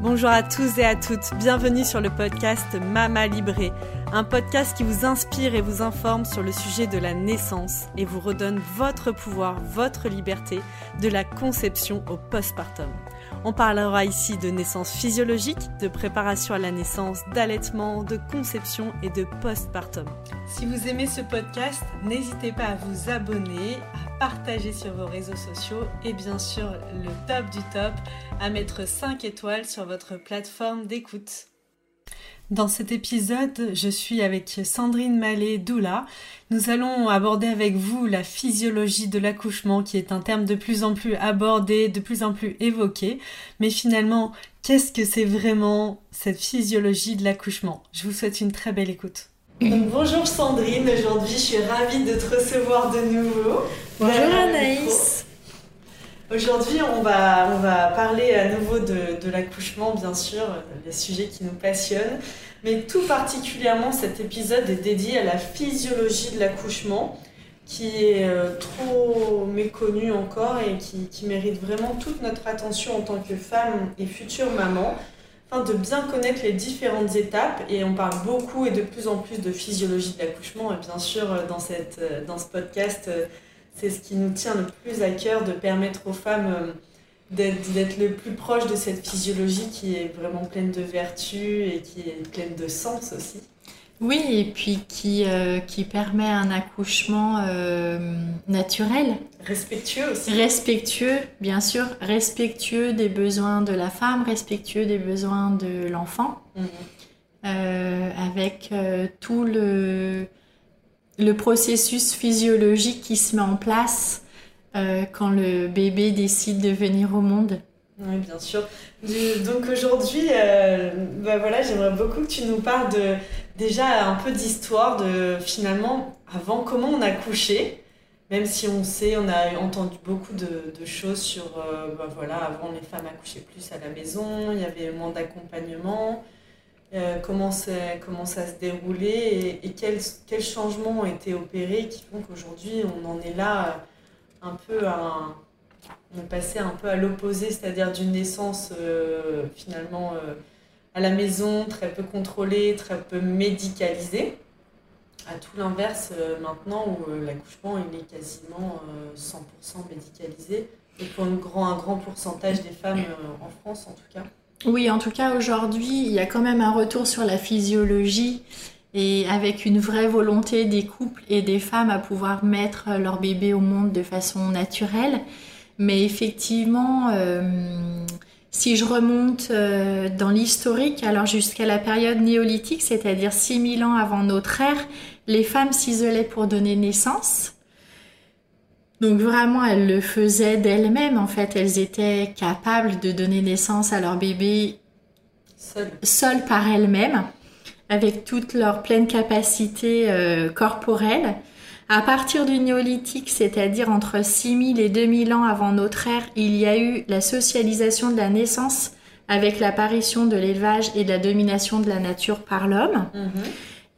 Bonjour à tous et à toutes, bienvenue sur le podcast Mama Libré, un podcast qui vous inspire et vous informe sur le sujet de la naissance et vous redonne votre pouvoir, votre liberté, de la conception au postpartum. On parlera ici de naissance physiologique, de préparation à la naissance, d'allaitement, de conception et de postpartum. Si vous aimez ce podcast, n'hésitez pas à vous abonner, partager sur vos réseaux sociaux et bien sûr le top du top, à mettre 5 étoiles sur votre plateforme d'écoute. Dans cet épisode, je suis avec Sandrine Mallet Doula. Nous allons aborder avec vous la physiologie de l'accouchement qui est un terme de plus en plus abordé, de plus en plus évoqué. Mais finalement, qu'est-ce que c'est vraiment cette physiologie de l'accouchement? Je vous souhaite une très belle écoute. Bonjour Sandrine, aujourd'hui je suis ravie de te recevoir de nouveau. Bonjour Anaïs. Aujourd'hui, on va, on va parler à nouveau de, de l'accouchement, bien sûr, les sujets qui nous passionnent. Mais tout particulièrement, cet épisode est dédié à la physiologie de l'accouchement, qui est euh, trop méconnue encore et qui, qui, mérite vraiment toute notre attention en tant que femme et future maman, de bien connaître les différentes étapes. Et on parle beaucoup et de plus en plus de physiologie de l'accouchement. Et bien sûr, dans, cette, dans ce podcast, c'est ce qui nous tient le plus à cœur de permettre aux femmes euh, d'être le plus proche de cette physiologie qui est vraiment pleine de vertus et qui est pleine de sens aussi. Oui, et puis qui, euh, qui permet un accouchement euh, naturel. Respectueux aussi. Respectueux, bien sûr, respectueux des besoins de la femme, respectueux des besoins de l'enfant, mhm. avec tout le, le processus physiologique qui se met en place euh, quand le bébé décide de venir au monde. Oui, bien sûr. donc aujourd'hui, euh, bah voilà, j'aimerais beaucoup que tu nous parles de déjà un peu d'histoire de finalement avant comment on a couché. Même si on sait, on a entendu beaucoup de, choses sur, euh, bah voilà, avant les femmes accouchaient plus à la maison, il y avait moins d'accompagnement. Euh, comment, ça se déroulait et, quels, changements ont été opérés qui font qu'aujourd'hui on en est là euh, un peu à on un peu à l'opposé, c'est-à-dire d'une naissance finalement à la maison, très peu contrôlée, très peu médicalisée, à tout l'inverse maintenant où l'accouchement il est quasiment 100% médicalisé et pour un grand, un grand pourcentage des femmes en France en tout cas. Oui, en tout cas aujourd'hui, il y a quand même un retour sur la physiologie et avec une vraie volonté des couples et des femmes à pouvoir mettre leur bébé au monde de façon naturelle. Mais effectivement, euh, si je remonte euh, dans l'historique, alors jusqu'à la période néolithique, c'est-à-dire 6000 ans avant notre ère, les femmes s'isolaient pour donner naissance. Donc vraiment, elles le faisaient d'elles-mêmes. En fait, elles étaient capables de donner naissance à leur bébé seules par elles-mêmes, avec toute leur pleine capacité euh, corporelle. À partir du néolithique, c'est-à-dire entre 6000 et 2000 ans avant notre ère, il y a eu la socialisation de la naissance avec l'apparition de l'élevage et de la domination de la nature par l'homme. Mhm.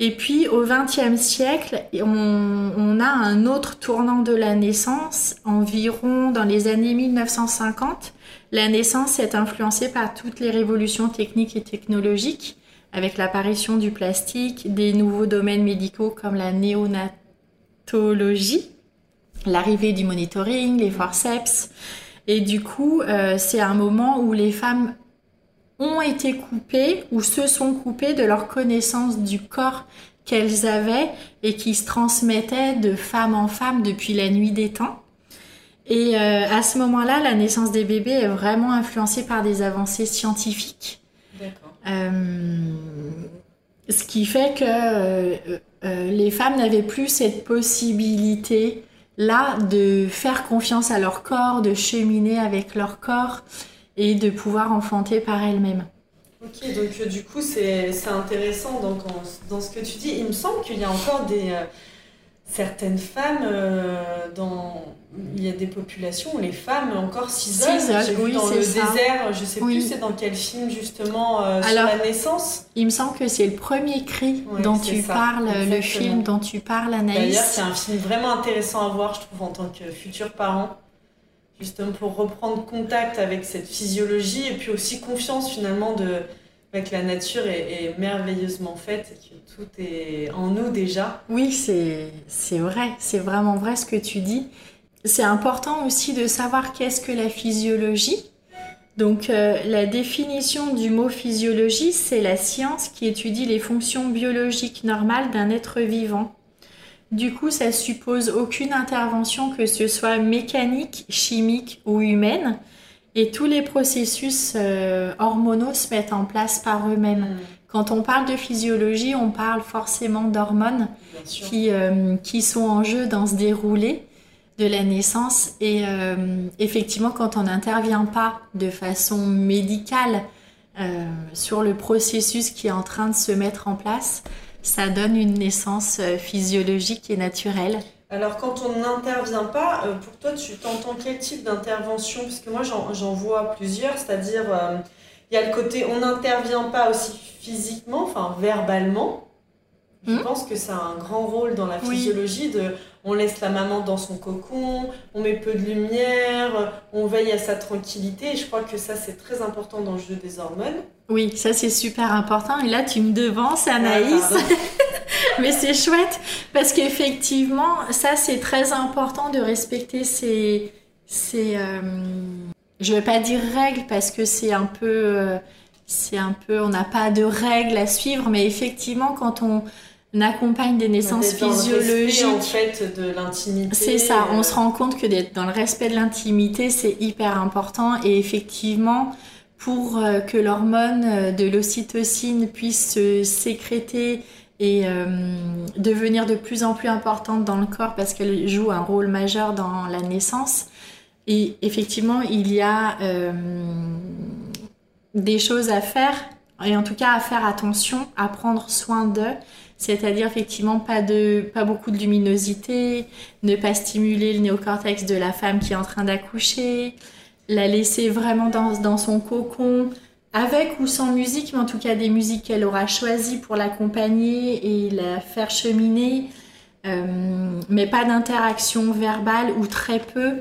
Et puis au XXe siècle, on, a un autre tournant de la naissance, environ dans les années 1950. La naissance est influencée par toutes les révolutions techniques et technologiques, avec l'apparition du plastique, des nouveaux domaines médicaux comme la néonatologie, l'arrivée du monitoring, les forceps. Et du coup, euh, c'est un moment où les femmes ont été coupées ou se sont coupées de leur connaissance du corps qu'elles avaient et qui se transmettaient de femme en femme depuis la nuit des temps. Et euh, à ce moment-là, la naissance des bébés est vraiment influencée par des avancées scientifiques. Euh, ce qui fait que euh, les femmes n'avaient plus cette possibilité là de faire confiance à leur corps, de cheminer avec leur corps et de pouvoir enfanter par elle-même. Ok, donc euh, du coup c'est intéressant donc, dans ce que tu dis. Il me semble qu'il y a encore des euh, certaines femmes euh, dans il y a des populations où les femmes encore s'isolent. Oui, dans le désert, je sais plus c'est dans quel film justement sur la naissance. Il me semble que c'est le premier cri dont tu parles, le film dont tu parles, Anaïs. D'ailleurs, c'est un film vraiment intéressant à voir, je trouve, en tant que futur parent justement pour reprendre contact avec cette physiologie et puis aussi confiance finalement de que la nature est, merveilleusement faite et que tout est en nous déjà. Oui, c'est vrai, c'est vraiment vrai ce que tu dis. C'est important aussi de savoir qu'est-ce que la physiologie. Donc euh, la définition du mot physiologie, c'est la science qui étudie les fonctions biologiques normales d'un être vivant. Du coup, ça suppose aucune intervention que ce soit mécanique, chimique ou humaine. Et tous les processus euh, hormonaux se mettent en place par eux-mêmes. Mm. Quand on parle de physiologie, on parle forcément d'hormones qui, euh, qui sont en jeu dans ce déroulé de la naissance. Et euh, effectivement, quand on n'intervient pas de façon médicale sur le processus qui est en train de se mettre en place, ça donne une naissance physiologique et naturelle. Alors, quand on n'intervient pas, euh, pour toi, tu t'entends quel type d'intervention? Puisque moi, j'en vois plusieurs, c'est-à-dire, euh, il y a le côté on n'intervient pas aussi physiquement, enfin verbalement. Je hmm. pense que ça a un grand rôle dans la physiologie de on laisse la maman dans son cocon, on met peu de lumière, on veille à sa tranquillité. Et je crois que ça, c'est très important dans le jeu des hormones. Oui, ça, c'est super important. Et là, tu me devances, Anaïs. Mais c'est chouette parce qu'effectivement, ça c'est très important de respecter ces, ces euh, je vais pas dire règles parce que c'est un peu, euh, c'est un peu, on n'a pas de règles à suivre, mais effectivement quand on accompagne des naissances physiologiques, en fait de l'intimité. C'est ça, on se rend compte que d'être dans le respect de l'intimité c'est hyper important et effectivement pour euh, que l'hormone de l'ocytocine puisse se sécréter et euh, devenir de plus en plus importante dans le corps parce qu'elle joue un rôle majeur dans la naissance. Et effectivement, il y a euh, des choses à faire, et en tout cas à faire attention, à prendre soin d'eux. C'est-à-dire effectivement pas, de, pas beaucoup de luminosité, ne pas stimuler le néocortex de la femme qui est en train d'accoucher, la laisser vraiment dans, dans son cocon, avec ou sans musique, mais en tout cas des musiques qu'elle aura choisies pour l'accompagner et la faire cheminer, euh, mais pas d'interaction verbale ou très peu,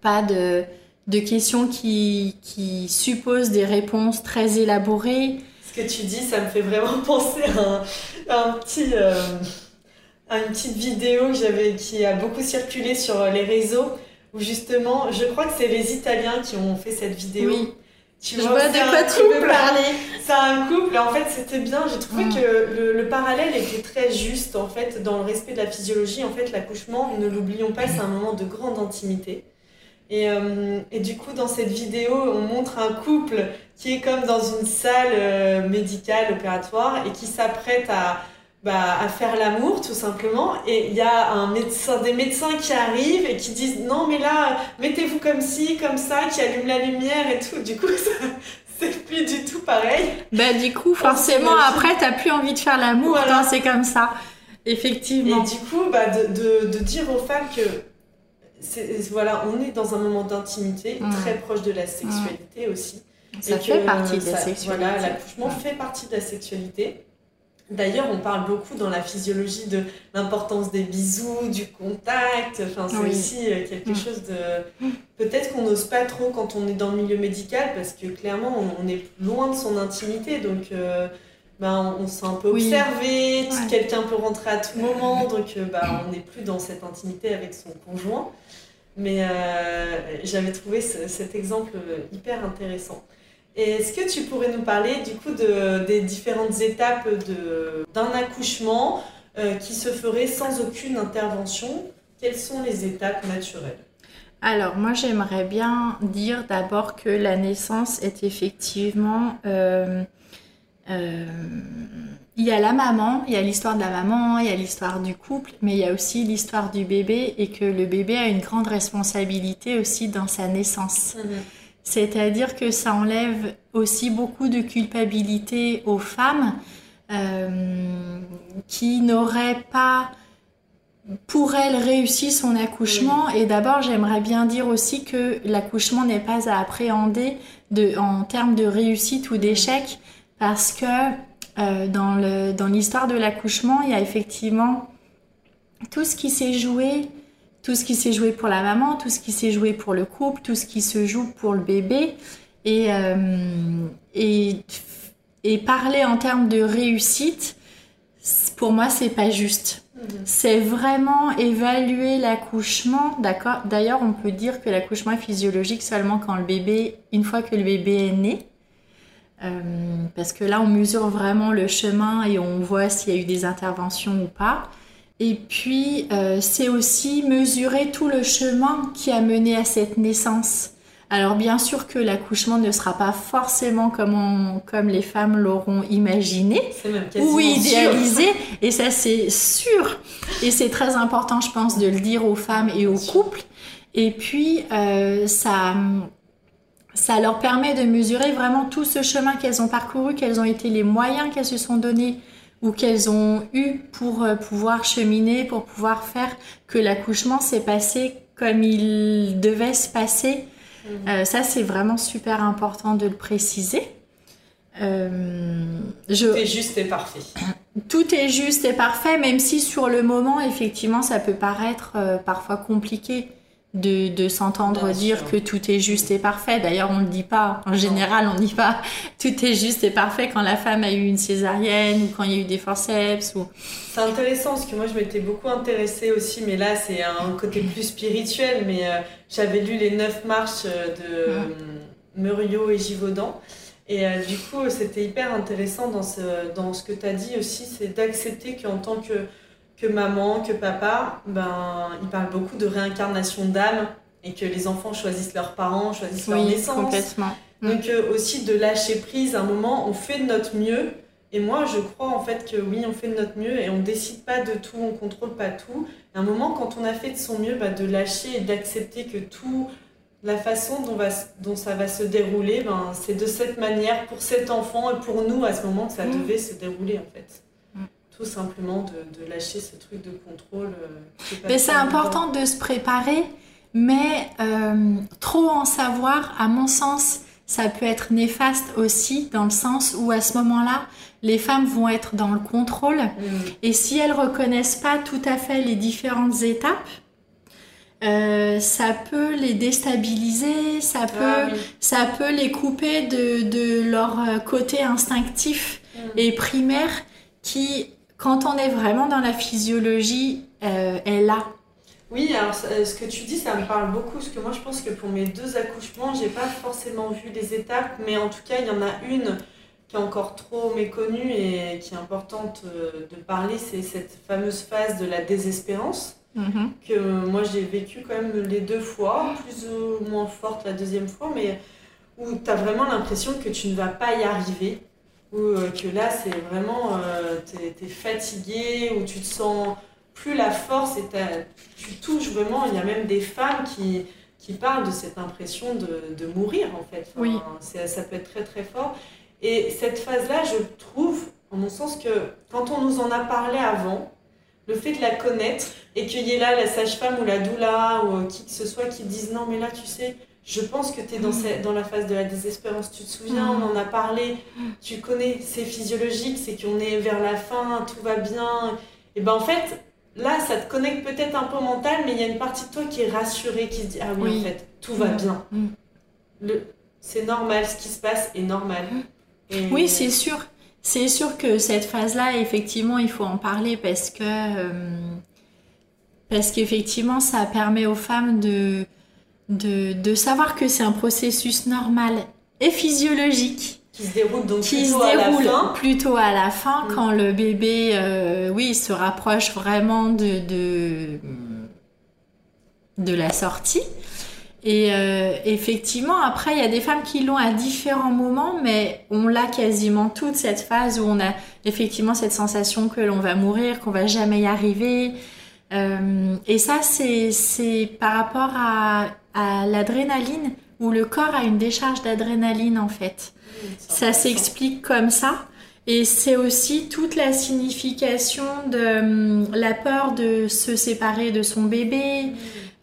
pas de, de questions qui, qui, supposent des réponses très élaborées. Ce que tu dis, ça me fait vraiment penser à un, petit, euh, à une petite vidéo que j'avais, qui a beaucoup circulé sur les réseaux, où justement, je crois que c'est les Italiens qui ont fait cette vidéo. Oui tu je vois, de quoi tu veux parler. C'est un couple, et en fait, c'était bien. J'ai trouvé mm. que le, parallèle était très juste, en fait, dans le respect de la physiologie. En fait, l'accouchement, ne l'oublions pas, c'est un moment de grande intimité. Et, euh, et, du coup, dans cette vidéo, on montre un couple qui est comme dans une salle euh, médicale, opératoire, et qui s'apprête à, bah, à faire l'amour tout simplement. Et il y a un médecin, des médecins qui arrivent et qui disent non mais là mettez-vous comme ci comme ça qui allument la lumière et tout. Du coup c'est plus du tout pareil. Bah du coup forcément après t'as plus envie de faire l'amour voilà. c'est comme ça. Effectivement. Et du coup bah, de, de, de dire aux femmes que voilà on est dans un moment d'intimité mmh. très proche de la sexualité mmh. aussi. Ça fait partie de la sexualité voilà l'accouchement fait partie de la sexualité D'ailleurs, on parle beaucoup dans la physiologie de l'importance des bisous, du contact. Enfin, c'est aussi euh, quelque mm. chose de. Peut-être qu'on n'ose pas trop quand on est dans le milieu médical parce que clairement, on, est loin de son intimité. Donc, euh, ben, on, s'est un peu observé. Quelqu'un peut rentrer à tout moment. Donc, euh, ben, on n'est plus dans cette intimité avec son conjoint. Mais j'avais trouvé cet exemple hyper intéressant. Est-ce que tu pourrais nous parler du coup de, des différentes étapes d'un accouchement euh, qui se ferait sans aucune intervention? Quelles sont les étapes naturelles? Alors moi j'aimerais bien dire d'abord que la naissance est effectivement... Euh, euh, il y a la maman, il y a l'histoire de la maman, il y a l'histoire du couple, mais il y a aussi l'histoire du bébé et que le bébé a une grande responsabilité aussi dans sa naissance. Mhm. C'est-à-dire que ça enlève aussi beaucoup de culpabilité aux femmes euh, qui n'auraient pas pour elles réussi son accouchement. Et d'abord, j'aimerais bien dire aussi que l'accouchement n'est pas à appréhender de, en termes de réussite ou d'échec parce que euh, dans l'histoire de l'accouchement, il y a effectivement tout ce qui s'est joué tout ce qui s'est joué pour la maman, tout ce qui s'est joué pour le couple, tout ce qui se joue pour le bébé. Et, et, et parler en termes de réussite, pour moi, c'est pas juste. Mhm. C'est vraiment évaluer l'accouchement, d'accord? D'ailleurs, on peut dire que l'accouchement est physiologique seulement quand le bébé, une fois que le bébé est né. Euh, parce que là, on mesure vraiment le chemin et on voit s'il y a eu des interventions ou pas. Et puis, euh, c'est aussi mesurer tout le chemin qui a mené à cette naissance. Alors bien sûr que l'accouchement ne sera pas forcément comme, comme les femmes l'auront imaginé ou idéalisé, et ça c'est sûr. Et c'est très important, je pense, de le dire aux femmes et aux couples. Et puis euh, ça, ça leur permet de mesurer vraiment tout ce chemin qu'elles ont parcouru, quels ont été les moyens qu'elles se sont donnés ou qu'elles ont eu pour euh, pouvoir cheminer, pour pouvoir faire que l'accouchement s'est passé comme il devait se passer Mhm. Euh, ça, c'est vraiment super important de le préciser. Euh, je... Tout est juste et parfait. Tout est juste et parfait, même si sur le moment, effectivement, ça peut paraître euh, parfois compliqué de, de s'entendre dire que tout est juste et parfait. D'ailleurs, on ne le dit pas. En général, on ne dit pas tout est juste et parfait quand la femme a eu une césarienne ou quand il y a eu des forceps. Ou... C'est intéressant parce que moi, je m'étais beaucoup intéressée aussi, mais là, c'est un côté plus spirituel. Mais euh, j'avais lu les neuf marches de Muriot et Givaudan. Et euh, du coup, c'était hyper intéressant dans ce, dans ce que tu as dit aussi, c'est d'accepter qu'en tant que que maman, que papa, ben, ils parlent beaucoup de réincarnation d'âme et que les enfants choisissent leurs parents, choisissent leur naissance. Complètement. Mm. Donc euh, aussi de lâcher prise, à un moment, on fait de notre mieux. Et moi, je crois en fait que oui, on fait de notre mieux et on décide pas de tout, on contrôle pas tout. À un moment, quand on a fait de son mieux, bah, de lâcher et d'accepter que tout, la façon dont, va, dont ça va se dérouler, ben, c'est de cette manière pour cet enfant et pour nous à ce moment que ça mm. devait se dérouler en fait tout simplement de, lâcher ce truc de contrôle. Euh, mais c'est important de se préparer, mais euh, trop en savoir, à mon sens, ça peut être néfaste aussi dans le sens où à ce moment-là, les femmes vont être dans le contrôle mm. et si elles reconnaissent pas tout à fait les différentes étapes, euh, ça peut les déstabiliser, ça ah peut, ça peut les couper de, de leur côté instinctif mm. et primaire qui quand on est vraiment dans la physiologie, euh, est là. Oui, alors euh, ce que tu dis, ça me parle beaucoup, parce que moi je pense que pour mes deux accouchements, j'ai pas forcément vu les étapes, mais en tout cas, il y en a une qui est encore trop méconnue et qui est importante euh, de parler, c'est cette fameuse phase de la désespérance. Mm-hmm. que moi j'ai vécu quand même les deux fois, plus ou moins forte la deuxième fois, mais où tu as vraiment l'impression que tu ne vas pas y arriver, ou euh, que là, c'est vraiment, euh, tu es, fatigué, ou tu te sens plus la force et tu touches vraiment. Il y a même des femmes qui, qui parlent de cette impression de, de mourir, en fait. oui. Ça peut être très, très fort. Et cette phase-là, je trouve, en mon sens, que quand on nous en a parlé avant, le fait de la connaître et qu'il y ait là la sage-femme ou la doula ou qui que ce soit qui dise non, mais là, tu sais, je pense que tu es dans, mm. dans, la phase de la désespérance. Tu te souviens, mm. on en a parlé, tu connais, c'est physiologique, c'est qu'on est vers la fin, tout va bien. Et ben en fait, là, ça te connecte peut-être un peu mental, mais il y a une partie de toi qui est rassurée, qui se dit Ah oui, en fait, tout va mm. bien. C'est normal, ce qui se passe est normal. Oui, c'est sûr. C'est sûr que cette phase-là, effectivement, il faut en parler parce que. Euh, parce qu'effectivement, ça permet aux femmes de de, savoir que c'est un processus normal et physiologique qui se déroule donc plutôt, à la fin. plutôt à la fin mm. quand le bébé euh, oui se rapproche vraiment de de, de la sortie et euh, effectivement après il y a des femmes qui l'ont à différents moments mais on l'a quasiment toute cette phase où on a effectivement cette sensation que l'on va mourir qu'on va jamais y arriver euh, et ça c'est par rapport à à l'adrénaline, où le corps a une décharge d'adrénaline en fait. ça s'explique comme ça. Et c'est aussi toute la signification de hum, la peur de se séparer de son bébé,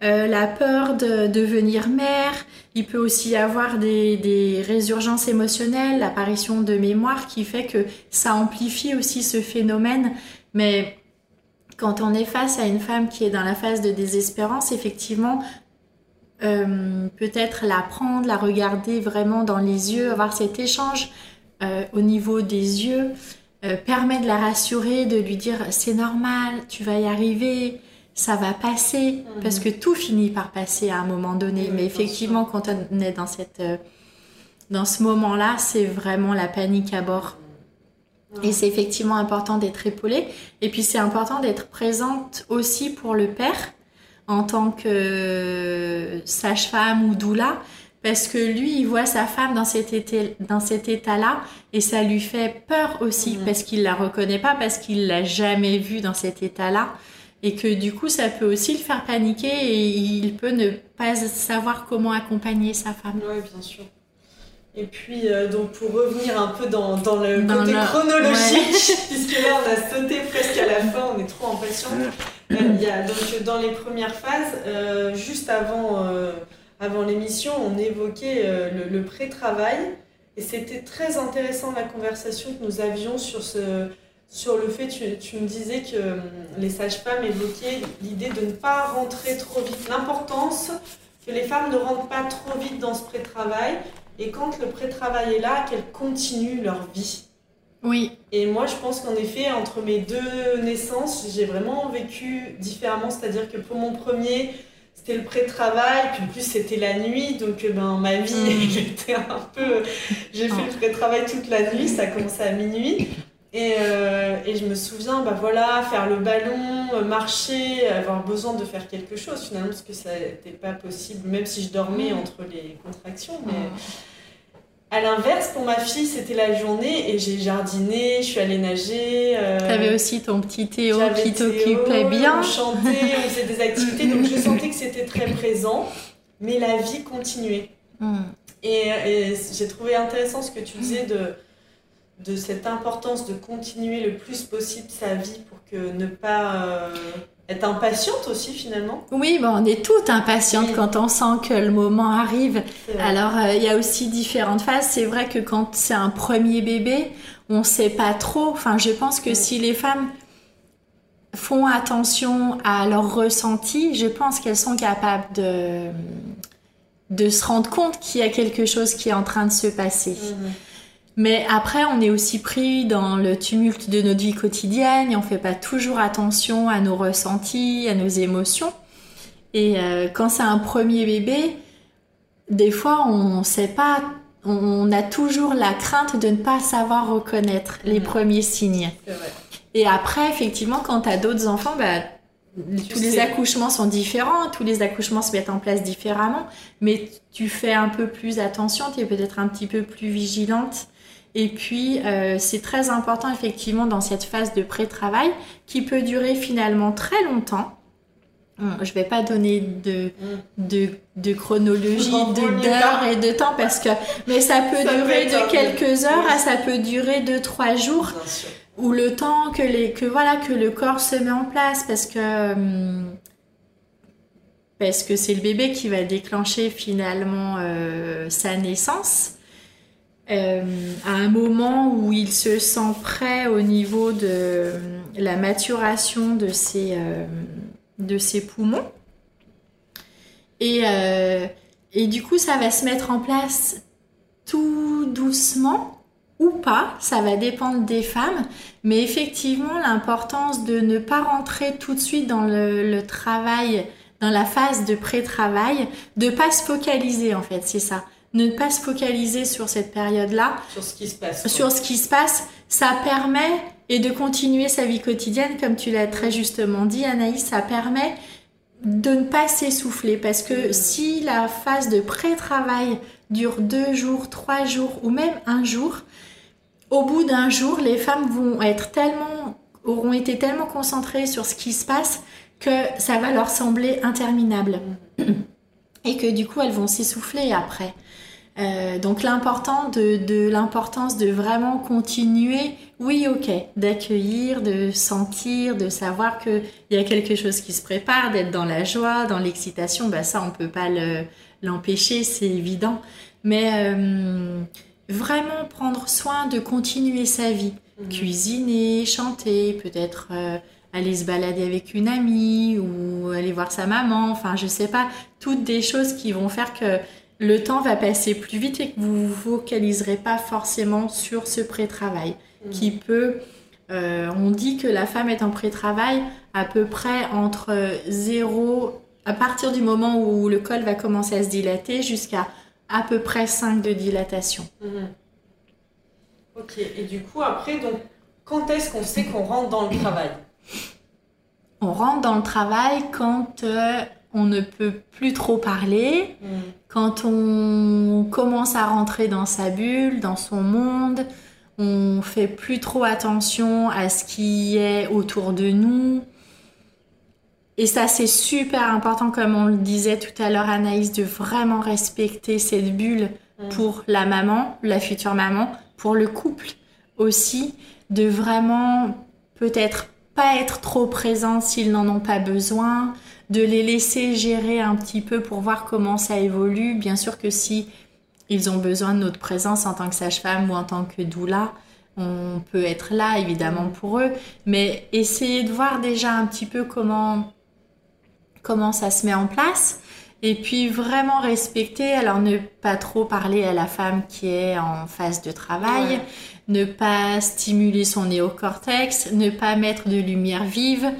euh, la peur de devenir mère. Il peut aussi y avoir des, des résurgences émotionnelles, l'apparition de mémoire qui fait que ça amplifie aussi ce phénomène. Mais quand on est face à une femme qui est dans la phase de désespérance, effectivement, euh, peut-être la prendre, la regarder vraiment dans les yeux, avoir cet échange euh, au niveau des yeux, euh, permet de la rassurer, de lui dire c'est normal, tu vas y arriver, ça va passer, mhm. parce que tout finit par passer à un moment donné. Mais effectivement, quand on est dans cette dans ce moment-là, c'est vraiment la panique à bord. Et c'est effectivement important d'être épaulée. Et puis c'est important d'être présente aussi pour le père en tant que sage-femme ou doula, parce que lui, il voit sa femme dans cet, dans cet état-là et ça lui fait peur aussi, mm. parce qu'il la reconnaît pas, parce qu'il l'a jamais vue dans cet état-là. Et que du coup, ça peut aussi le faire paniquer et il peut ne pas savoir comment accompagner sa femme. Oui, bien sûr. Et puis, euh, donc, pour revenir un peu dans, dans le côté chronologique, puisque là, on a sauté presque à la fin, on est trop impatient. Euh, il y a, donc, dans les premières phases, euh, juste avant, avant l'émission, on évoquait le, le pré-travail. Et c'était très intéressant la conversation que nous avions sur, ce, sur le fait, tu, tu me disais que les sages-femmes évoquaient l'idée de ne pas rentrer trop vite, l'importance que les femmes ne rentrent pas trop vite dans ce pré-travail et quand le pré-travail est là, qu'elles continuent leur vie. Oui. Et moi, je pense qu'en effet, entre mes deux naissances, j'ai vraiment vécu différemment. C'est-à-dire que pour mon premier, c'était le pré-travail, puis en plus c'était la nuit, donc euh, ben, ma vie mm. était un peu. J'ai fait le pré-travail toute la nuit, ça a commencé à minuit. Et, euh, et, je me souviens, bah voilà, faire le ballon, euh, marcher, avoir besoin de faire quelque chose finalement, parce que ça n'était pas possible, même si je dormais mm. entre les contractions. Mais à l'inverse, pour ma fille, c'était la journée et j'ai jardiné, je suis allée nager. Euh, tu avais aussi ton petit Théo qui t'occupait bien. On chantait, on faisait des activités, donc je sentais que c'était très présent, mais la vie continuait. Mm. Et, et j'ai trouvé intéressant ce que tu disais de de cette importance de continuer le plus possible sa vie pour que ne pas euh, être impatiente aussi finalement. Oui, bon, on est toutes impatientes quand on sent que le moment arrive. Alors euh, il y a aussi différentes phases. C'est vrai que quand c'est un premier bébé, on ne sait pas trop. Enfin, je pense que si les femmes font attention à leur ressenti, je pense qu'elles sont capables de de se rendre compte qu'il y a quelque chose qui est en train de se passer. Mhm. Mais après, on est aussi pris dans le tumulte de notre vie quotidienne et on fait pas toujours attention à nos ressentis, à nos émotions. Et euh, quand c'est un premier bébé, des fois, on sait pas, on a toujours la crainte de ne pas savoir reconnaître les mhm. premiers signes. Et après, effectivement, quand tu as d'autres enfants, bah, tous les accouchements sont différents, tous les accouchements se mettent en place différemment, mais tu fais un peu plus attention, tu es peut-être un petit peu plus vigilante et puis, euh, c'est très important effectivement dans cette phase de pré-travail qui peut durer finalement très longtemps. Je ne vais pas donner de, de, de chronologie, d'heures et de temps parce que, mais ça peut durer de quelques heures à ça peut durer de trois jours. Ou le temps que les, que voilà, que le corps se met en place parce que, hum, parce que c'est le bébé qui va déclencher finalement euh, sa naissance. Euh, à un moment où il se sent prêt au niveau de euh, la maturation de ses, euh, de ses poumons. Et, et du coup, ça va se mettre en place tout doucement ou pas, ça va dépendre des femmes, mais effectivement l'importance de ne pas rentrer tout de suite dans le, le travail, dans la phase de pré-travail, de pas se focaliser en fait, c'est ça ne pas se focaliser sur cette période-là. Sur ce qui se passe. Sur ce qui se passe, ça permet, et de continuer sa vie quotidienne, comme tu l'as très justement dit, Anaïs, ça permet de ne pas s'essouffler. Parce que si la phase de pré-travail dure deux jours, trois jours ou même un jour, au bout d'un jour, les femmes vont être tellement, auront été tellement concentrées sur ce qui se passe que ça va leur sembler interminable. Et que du coup, elles vont s'essouffler après. Euh, donc l'important de, l'importance de vraiment continuer, oui ok, d'accueillir, de sentir, de savoir qu'il y a quelque chose qui se prépare, d'être dans la joie, dans l'excitation, bah ça on peut pas l'empêcher, c'est évident. Mais euh, vraiment prendre soin de continuer sa vie, mhm. cuisiner, chanter, peut-être euh, aller se balader avec une amie ou aller voir sa maman, enfin je sais pas, toutes des choses qui vont faire que le temps va passer plus vite et que vous vous focaliserez pas forcément sur ce pré-travail mmh. qui peut euh, on dit que la femme est en pré-travail à peu près entre 0 à partir du moment où le col va commencer à se dilater jusqu'à à peu près 5 de dilatation. Mmh. Ok, et du coup après donc quand est-ce qu'on sait qu'on rentre dans le travail? On rentre dans le travail quand euh, on ne peut plus trop parler, mm. quand on commence à rentrer dans sa bulle, dans son monde, on fait plus trop attention à ce qui est autour de nous. Et ça, c'est super important, comme on le disait tout à l'heure, Anaïs, de vraiment respecter cette bulle mm. pour la maman, la future maman, pour le couple aussi, de vraiment peut-être pas être trop présent s'ils n'en ont pas besoin, de les laisser gérer un petit peu pour voir comment ça évolue. Bien sûr que si ils ont besoin de notre présence en tant que sage-femme ou en tant que doula, on peut être là évidemment mm. pour eux, mais essayer de voir déjà un petit peu comment comment ça se met en place et puis vraiment respecter, alors ne pas trop parler à la femme qui est en phase de travail, ne pas stimuler son néocortex, ne pas mettre de lumière vive,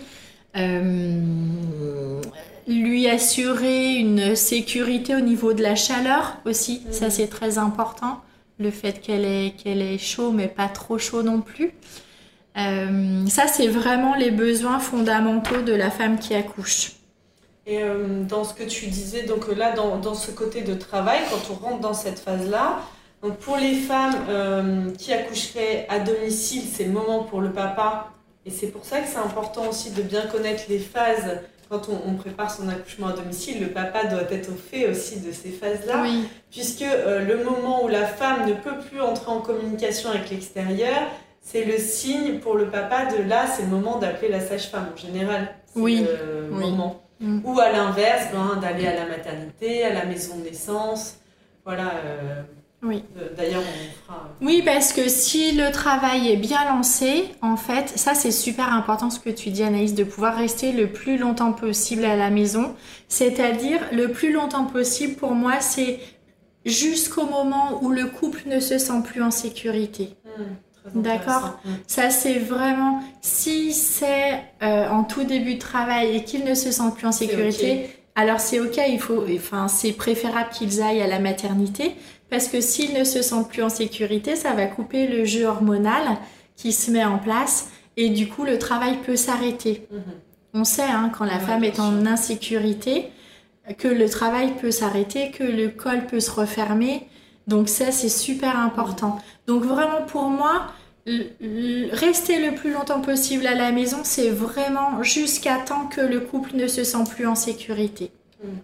euh, lui assurer une sécurité au niveau de la chaleur aussi, ça mhm. c'est très important, le fait qu'elle est, qu'elle est chaud mais pas trop chaud non plus. Euh, ça c'est vraiment les besoins fondamentaux de la femme qui accouche. Et euh, dans ce que tu disais, donc là, dans, dans, ce côté de travail, quand on rentre dans cette phase-là, donc pour les femmes qui accoucheraient à domicile, c'est le moment pour le papa et c'est pour ça que c'est important aussi de bien connaître les phases quand on, prépare son accouchement à domicile. Le papa doit être au fait aussi de ces phases-là, puisque euh, le moment où la femme ne peut plus entrer en communication avec l'extérieur, c'est le signe pour le papa de là, c'est le moment d'appeler la sage-femme en général. Oui. Le moment. Mm. Ou à l'inverse, ben, d'aller à la maternité, à la maison de naissance. Voilà. Euh, oui. D'ailleurs, on fera. Oui, parce que si le travail est bien lancé, en fait, ça c'est super important ce que tu dis, Anaïs, de pouvoir rester le plus longtemps possible à la maison. C'est-à-dire, le plus longtemps possible pour moi, c'est jusqu'au moment où le couple ne se sent plus en sécurité. Mmh, D'accord? Mmh. Ça, c'est vraiment. Si c'est euh, en tout début de travail et qu'ils ne se sentent plus en sécurité, alors c'est OK, il faut. Enfin, c'est préférable qu'ils aillent à la maternité parce que s'ils ne se sentent plus en sécurité, ça va couper le jeu hormonal qui se met en place et du coup le travail peut s'arrêter. Mhm. On sait hein, quand la femme est en insécurité que le travail peut s'arrêter, que le col peut se refermer. Donc ça c'est super important. Donc vraiment pour moi, rester le plus longtemps possible à la maison, c'est vraiment jusqu'à temps que le couple ne se sent plus en sécurité. Mhm.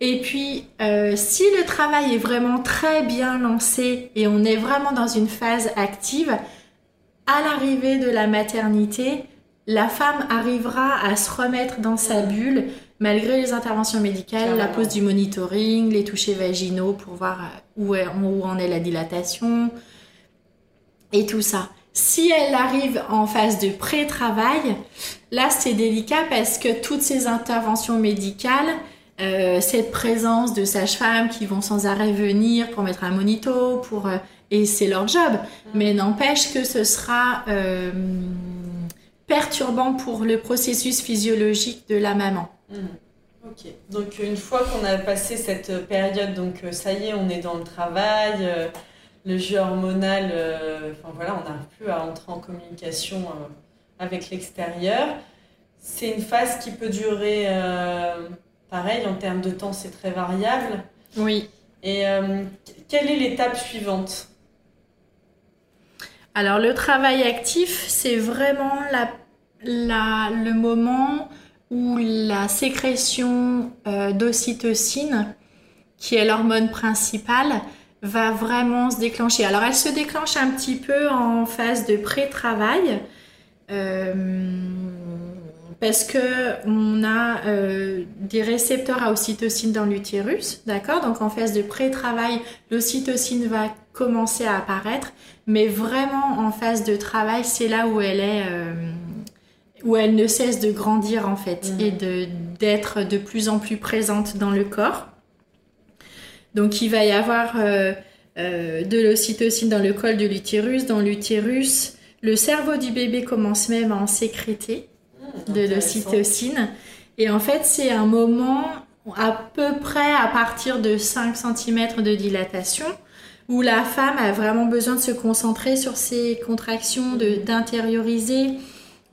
Et puis, euh, si le travail est vraiment très bien lancé et on est vraiment dans une phase active, à l'arrivée de la maternité, la femme arrivera à se remettre dans sa bulle malgré les interventions médicales, la pose du monitoring, les touchés vaginaux pour voir où, où en est la dilatation et tout ça. Si elle arrive en phase de pré-travail, là c'est délicat parce que toutes ces interventions médicales, euh, cette présence de sages-femmes qui vont sans arrêt venir pour mettre un monito, pour euh, et c'est leur job. Mm. Mais n'empêche que ce sera euh, perturbant pour le processus physiologique de la maman. Mm. Ok. Donc une fois qu'on a passé cette période, donc ça y est, on est dans le travail, le jeu hormonal, enfin voilà, on n'arrive plus à entrer en communication avec l'extérieur. C'est une phase qui peut durer Pareil, en termes de temps, c'est très variable. Oui. Et euh, quelle est l'étape suivante? Alors, le travail actif, c'est vraiment la, le moment où la sécrétion euh, d'ocytocine, qui est l'hormone principale, va vraiment se déclencher. Alors, elle se déclenche un petit peu en phase de pré-travail. Euh, parce que on a euh, des récepteurs à ocytocine dans l'utérus, d'accord? Donc en phase de pré-travail, l'ocytocine va commencer à apparaître, mais vraiment en phase de travail, c'est là où elle est, euh, où elle ne cesse de grandir en fait et de d'être de plus en plus présente dans le corps. Donc il va y avoir euh, euh, de l'ocytocine dans le col de l'utérus, dans l'utérus. Le cerveau du bébé commence même à en sécréter de l'ocytocine. Et en fait, c'est un moment à peu près à partir de 5 cm de dilatation où la femme a vraiment besoin de se concentrer sur ses contractions, d'intérioriser,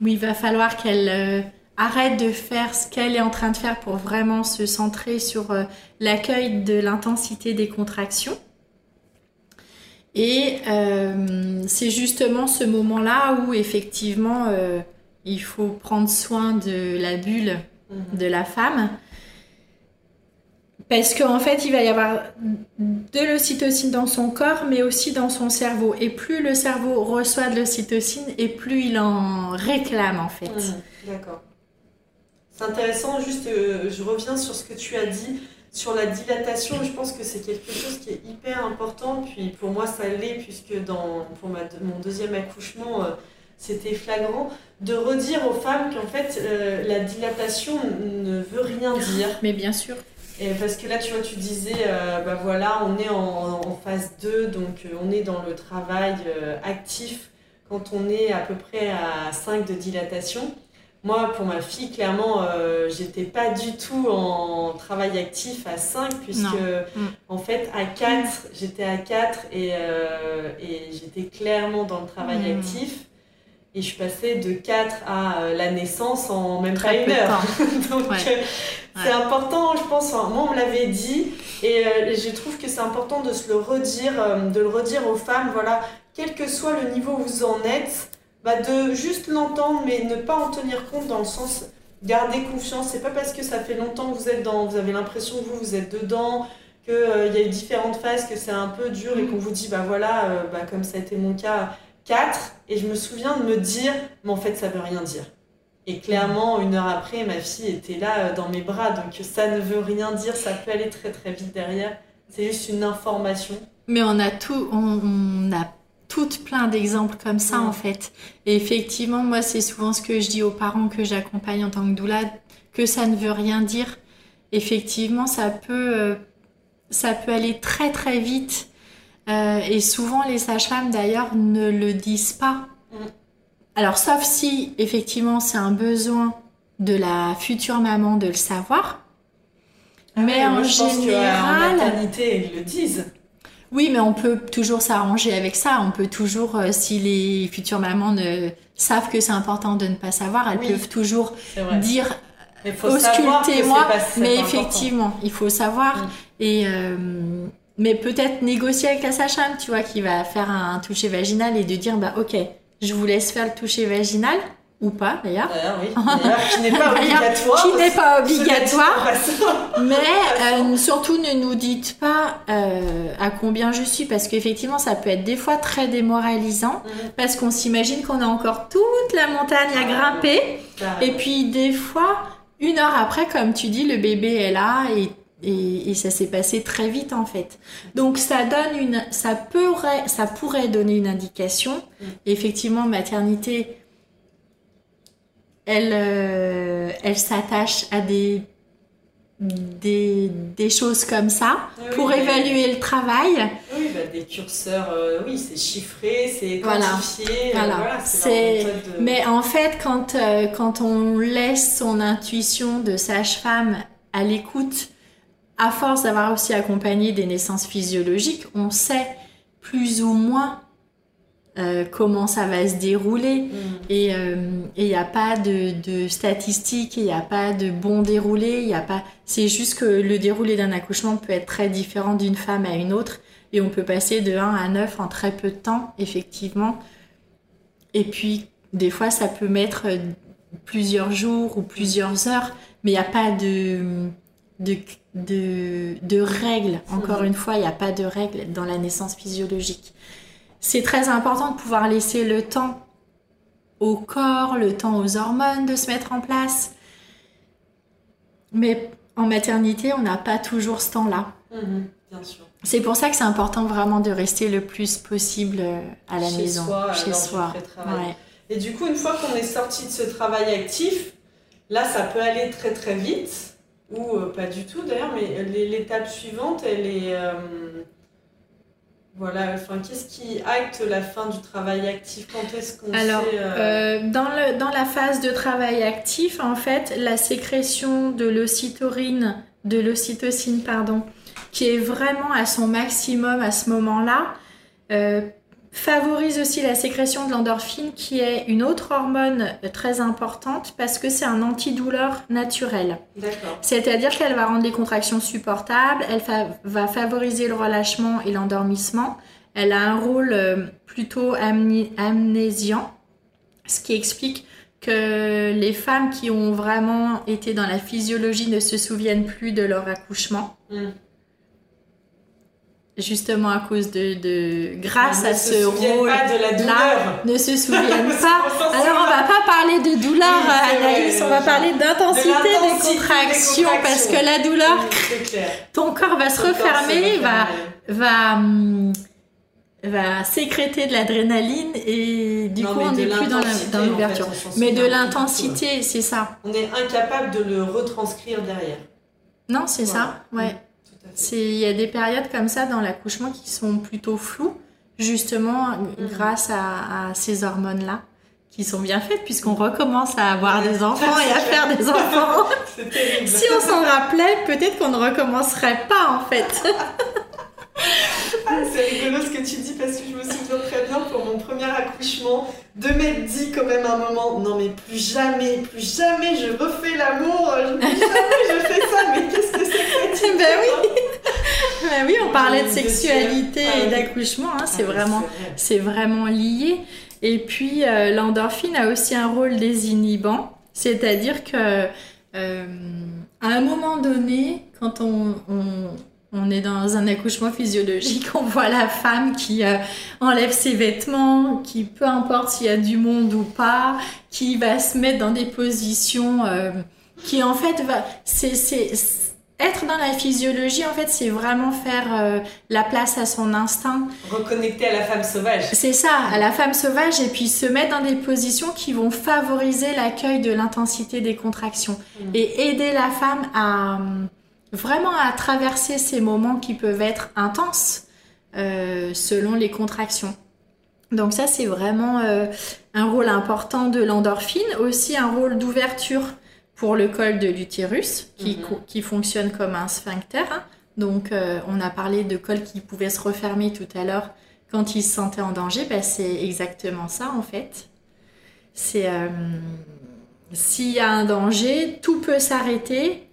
où il va falloir qu'elle euh, arrête de faire ce qu'elle est en train de faire pour vraiment se centrer sur euh, l'accueil de l'intensité des contractions. Et euh, c'est justement ce moment-là où effectivement il faut prendre soin de la bulle mhm. de la femme parce qu'en fait, il va y avoir de l'ocytocine dans son corps, mais aussi dans son cerveau. Et plus le cerveau reçoit de l'ocytocine, et plus il en réclame, en fait. Mmh, d'accord. C'est intéressant, juste, euh, je reviens sur ce que tu as dit sur la dilatation. Je pense que c'est quelque chose qui est hyper important. Puis pour moi, ça l'est, puisque dans, pour mon deuxième accouchement, euh, c'était flagrant. De redire aux femmes qu'en fait, euh, la dilatation ne veut rien dire. Mais bien sûr. Et parce que là, tu vois, tu disais, euh, bah voilà, on est en, phase 2, donc euh, on est dans le travail actif quand on est à peu près à 5 de dilatation. Moi, pour ma fille, clairement, j'étais pas du tout en travail actif à 5, puisque mm. en fait, à 4, j'étais à 4 et, et j'étais clairement dans le travail mm. actif. Et je suis passée de 4 à euh, la naissance en même pas une heure. Donc euh, c'est important, je pense. moi, on me l'avait dit et euh, je trouve que c'est important de se le redire, de le redire aux femmes. Voilà, quel que soit le niveau où vous en êtes, bah, de juste l'entendre, mais ne pas en tenir compte dans le sens garder confiance. C'est pas parce que ça fait longtemps que vous êtes dans, vous avez l'impression que vous, vous êtes dedans, qu'il y a eu différentes phases, que c'est un peu dur et mm. qu'on vous dit, bah voilà, bah, comme ça a été mon cas 4 et je me souviens de me dire, mais en fait, ça veut rien dire. Et clairement, une heure après, ma fille était là euh, dans mes bras, donc ça ne veut rien dire, ça peut aller très très vite derrière. C'est juste une information. Mais on a tout, on, a toutes plein d'exemples comme ça en fait. Et effectivement, moi, c'est souvent ce que je dis aux parents que j'accompagne en tant que doula, que ça ne veut rien dire. Effectivement, ça peut, euh, ça peut aller très très vite euh, et souvent, les sages-femmes, d'ailleurs, ne le disent pas. Alors, sauf si, effectivement, c'est un besoin de la future maman de le savoir. Ah mais en général. maternité, ils le disent. Oui, mais on peut toujours s'arranger avec ça. On peut toujours, euh, si les futures mamans ne savent que c'est important de ne pas savoir, elles peuvent toujours dire auscultez-moi. Mais effectivement, il faut savoir. Mm. Et. Euh, mais peut-être négocier avec la sage-femme, tu vois, qui va faire un, toucher vaginal et de dire, bah ok, je vous laisse faire le toucher vaginal ou pas d'ailleurs. D'ailleurs, oui. qui n'est pas obligatoire. qui n'est pas obligatoire. mais euh, surtout ne nous dites pas euh, à combien je suis parce qu'effectivement ça peut être des fois très démoralisant mhm. parce qu'on s'imagine qu'on a encore toute la montagne à ah, grimper et puis des fois une heure après comme tu dis le bébé est là et et, ça s'est passé très vite en fait. Donc ça donne une, ça pourrait, ça pourrait donner une indication. Mm. Effectivement, maternité, elle, euh, elle s'attache à des, des, des, choses comme ça pour évaluer le travail. Oui, bah, des curseurs, euh, oui, c'est chiffré, c'est quantifié. Voilà. voilà. c'est de... Mais en fait, quand, quand on laisse son intuition de sage-femme à l'écoute à force d'avoir aussi accompagné des naissances physiologiques, on sait plus ou moins euh, comment ça va se dérouler. Mm. Et il n'y a pas de, statistiques, il n'y a pas de bon déroulé, il a pas. C'est juste que le déroulé d'un accouchement peut être très différent d'une femme à une autre. Et on peut passer de 1 à 9 en très peu de temps, effectivement. Et puis, des fois, ça peut mettre plusieurs jours ou plusieurs heures, mais il n'y a pas de de, de, de règles. Encore une fois, il n'y a pas de règles dans la naissance physiologique. C'est très important de pouvoir laisser le temps au corps, le temps aux hormones de se mettre en place. Mais en maternité, on n'a pas toujours ce temps-là. Mhm, bien sûr. C'est pour ça que c'est important vraiment de rester le plus possible à la maison, chez soi. Et du coup, une fois qu'on est sorti de ce travail actif, là, ça peut aller très très vite, ou euh, pas du tout d'ailleurs, mais l'étape suivante, elle est... Euh, voilà, enfin, qu'est-ce qui acte la fin du travail actif? Quand est-ce qu'on Alors, euh, dans, le, dans la phase de travail actif, en fait, la sécrétion de l'ocytorine, de l'ocytocine, pardon, qui est vraiment à son maximum à ce moment-là, favorise aussi la sécrétion de l'endorphine qui est une autre hormone très importante parce que c'est un antidouleur naturel. C'est-à-dire qu'elle va rendre les contractions supportables, elle va favoriser le relâchement et l'endormissement. Elle a un rôle euh, plutôt amnésiant, ce qui explique que les femmes qui ont vraiment été dans la physiologie ne se souviennent plus de leur accouchement. Mm justement à cause de, de grâce à ce rôle là ne se souviennent pas. Alors on va pas. parler de douleur Anaïs. On va parler d'intensité des, contractions parce que la douleur ton corps va se refermer va va hum, va sécréter de l'adrénaline et du coup on n'est plus dans l'ouverture. mais de l'intensité c'est ça. On est incapable de le retranscrire derrière. Non c'est ça ouais il y a des périodes comme ça dans l'accouchement qui sont plutôt floues, justement mm. grâce à, ces hormones-là qui sont bien faites puisqu'on recommence à avoir des enfants et à faire des enfants. si on s'en rappelait, peut-être qu'on ne recommencerait pas en fait. Ah, c'est rigolo ce que tu dis parce que je me souviens très bien pour mon premier accouchement de m'être dit quand même un moment non mais plus jamais, plus jamais je refais l'amour, plus jamais je fais ça, mais qu'est-ce que c'est que Ben oui. Ben oui, on parlait de sexualité et d'accouchement, hein, c'est ah, vraiment, c'est vraiment lié. Et puis euh, l'endorphine a aussi un rôle désinhibant, c'est-à-dire que euh, à un moment donné, quand on on est dans un accouchement physiologique, on voit la femme qui euh, enlève ses vêtements, qui peu importe s'il y a du monde ou pas, qui va se mettre dans des positions euh, qui en fait va, c'est, être dans la physiologie en fait c'est vraiment faire euh, la place à son instinct. Reconnecter à la femme sauvage. C'est ça, à la femme sauvage et puis se mettre dans des positions qui vont favoriser l'accueil de l'intensité des contractions mmh. et aider la femme à vraiment à traverser ces moments qui peuvent être intenses euh, selon les contractions. Donc ça, c'est vraiment euh, un rôle important de l'endorphine, aussi un rôle d'ouverture pour le col de l'utérus, qui, mhm. qui, fonctionne comme un sphincter. Hein. Donc euh, on a parlé de col qui pouvait se refermer tout à l'heure quand il se sentait en danger. Ben, c'est exactement ça en fait. C'est s'il y a un danger, tout peut s'arrêter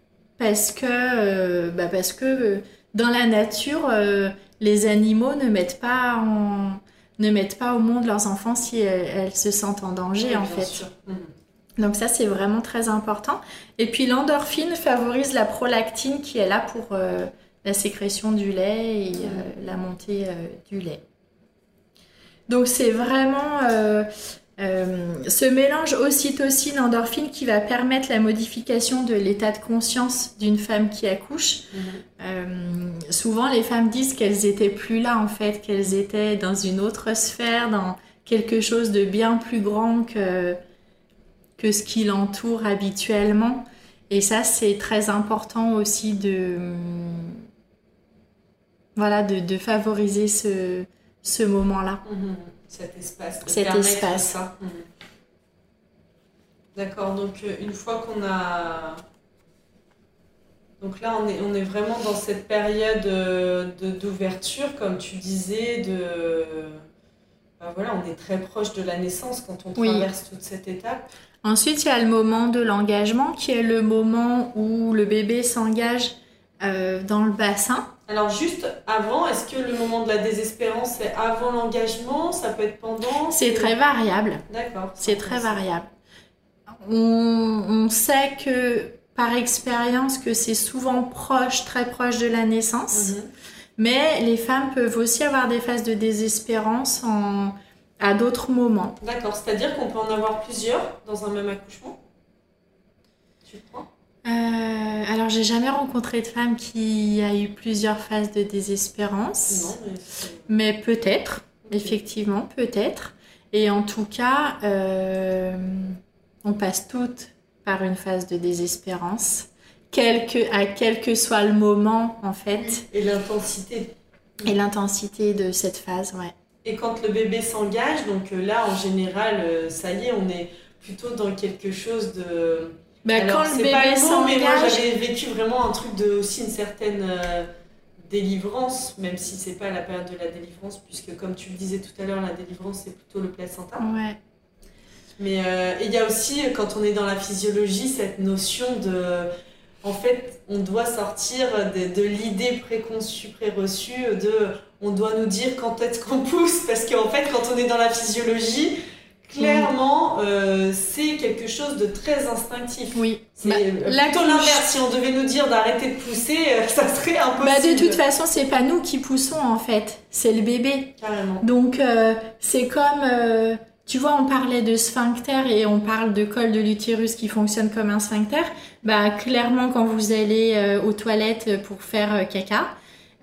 parce que, euh, bah parce que euh, dans la nature, euh, les animaux ne mettent pas en, ne mettent pas au monde leurs enfants si elles, se sentent en danger en fait. Mhm. Donc ça c'est vraiment très important. Et puis l'endorphine favorise la prolactine qui est là pour la sécrétion du lait et mhm. la montée du lait. Donc c'est vraiment euh, ce mélange ocytocine-endorphine qui va permettre la modification de l'état de conscience d'une femme qui accouche. Mhm. Euh, souvent, les femmes disent qu'elles étaient plus là, en fait, qu'elles étaient dans une autre sphère, dans quelque chose de bien plus grand que, que ce qui l'entoure habituellement. Et ça, c'est très important aussi de, voilà, de, favoriser ce, ce moment-là. Mhm cet espace. Cet espace. Mhm. D'accord, donc euh, une fois qu'on a... Donc là, on est, on est vraiment dans cette période euh, d'ouverture, comme tu disais, de... Ben voilà, on est très proche de la naissance quand on traverse toute cette étape. Ensuite, il y a le moment de l'engagement, qui est le moment où le bébé s'engage euh, dans le bassin. Alors juste avant, est-ce que le moment de la désespérance c'est avant l'engagement? Ça peut être pendant? C'est très variable. D'accord. C'est très variable. On, sait que par expérience que c'est souvent proche, très proche de la naissance. Mhm. Mais les femmes peuvent aussi avoir des phases de désespérance en, à d'autres moments. D'accord, c'est-à-dire qu'on peut en avoir plusieurs dans un même accouchement? Tu crois? Euh, alors, j'ai jamais rencontré de femme qui a eu plusieurs phases de désespérance. mais, peut-être, effectivement, peut-être. Et en tout cas, euh, on passe toutes par une phase de désespérance, quel que, à quel que soit le moment en fait. Et l'intensité. Et l'intensité de cette phase, ouais. Et quand le bébé s'engage, donc euh, là en général, ça y est, on est plutôt dans quelque chose de. Bah, quand le bébé s'engage. Mais moi j'avais vécu vraiment un truc de aussi une certaine délivrance, même si c'est pas la période de la délivrance, puisque comme tu le disais tout à l'heure, la délivrance c'est plutôt le placenta. Ouais. Mais euh, il y a aussi, quand on est dans la physiologie, cette notion de. En fait, on doit sortir de, de l'idée préconçue, préreçue, de. On doit nous dire quand est-ce qu'on pousse, parce qu'en fait, quand on est dans la physiologie, clairement, euh, c'est quelque chose de très instinctif. Oui. C'est bah, euh, plutôt l'inverse. Si on devait nous dire d'arrêter de pousser, euh, ça serait impossible. Bah, de toute façon, c'est pas nous qui poussons en fait, c'est le bébé. Carrément. Donc c'est comme, tu vois, on parlait de sphincter et on parle de col de l'utérus qui fonctionne comme un sphincter. Bah clairement, quand vous allez aux toilettes pour faire caca,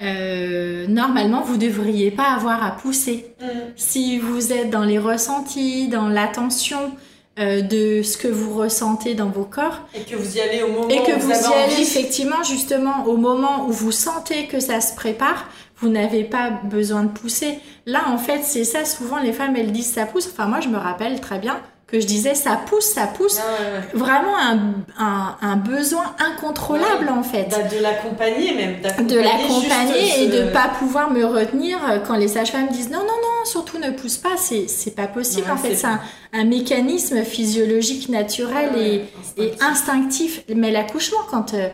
euh, normalement, vous devriez pas avoir à pousser. Mm. Si vous êtes dans les ressentis, dans l'attention euh, de ce que vous ressentez dans vos corps, et que vous y allez au moment et que où vous, vous, y allez effectivement justement au moment où vous sentez que ça se prépare, vous n'avez pas besoin de pousser. Là, en fait, c'est ça. Souvent, les femmes elles disent ça pousse. Enfin, moi, je me rappelle très bien que je disais ça pousse, ça pousse. Ah Vraiment un, un, un, besoin incontrôlable en fait. Bah, de l'accompagner même. De l'accompagner et de pas pouvoir me retenir quand les sages-femmes disent non, non, non, surtout ne pousse pas. C'est pas possible en fait. C'est un, un, mécanisme physiologique naturel et, instinctif. et, instinctif. Mais l'accouchement, quand. Euh,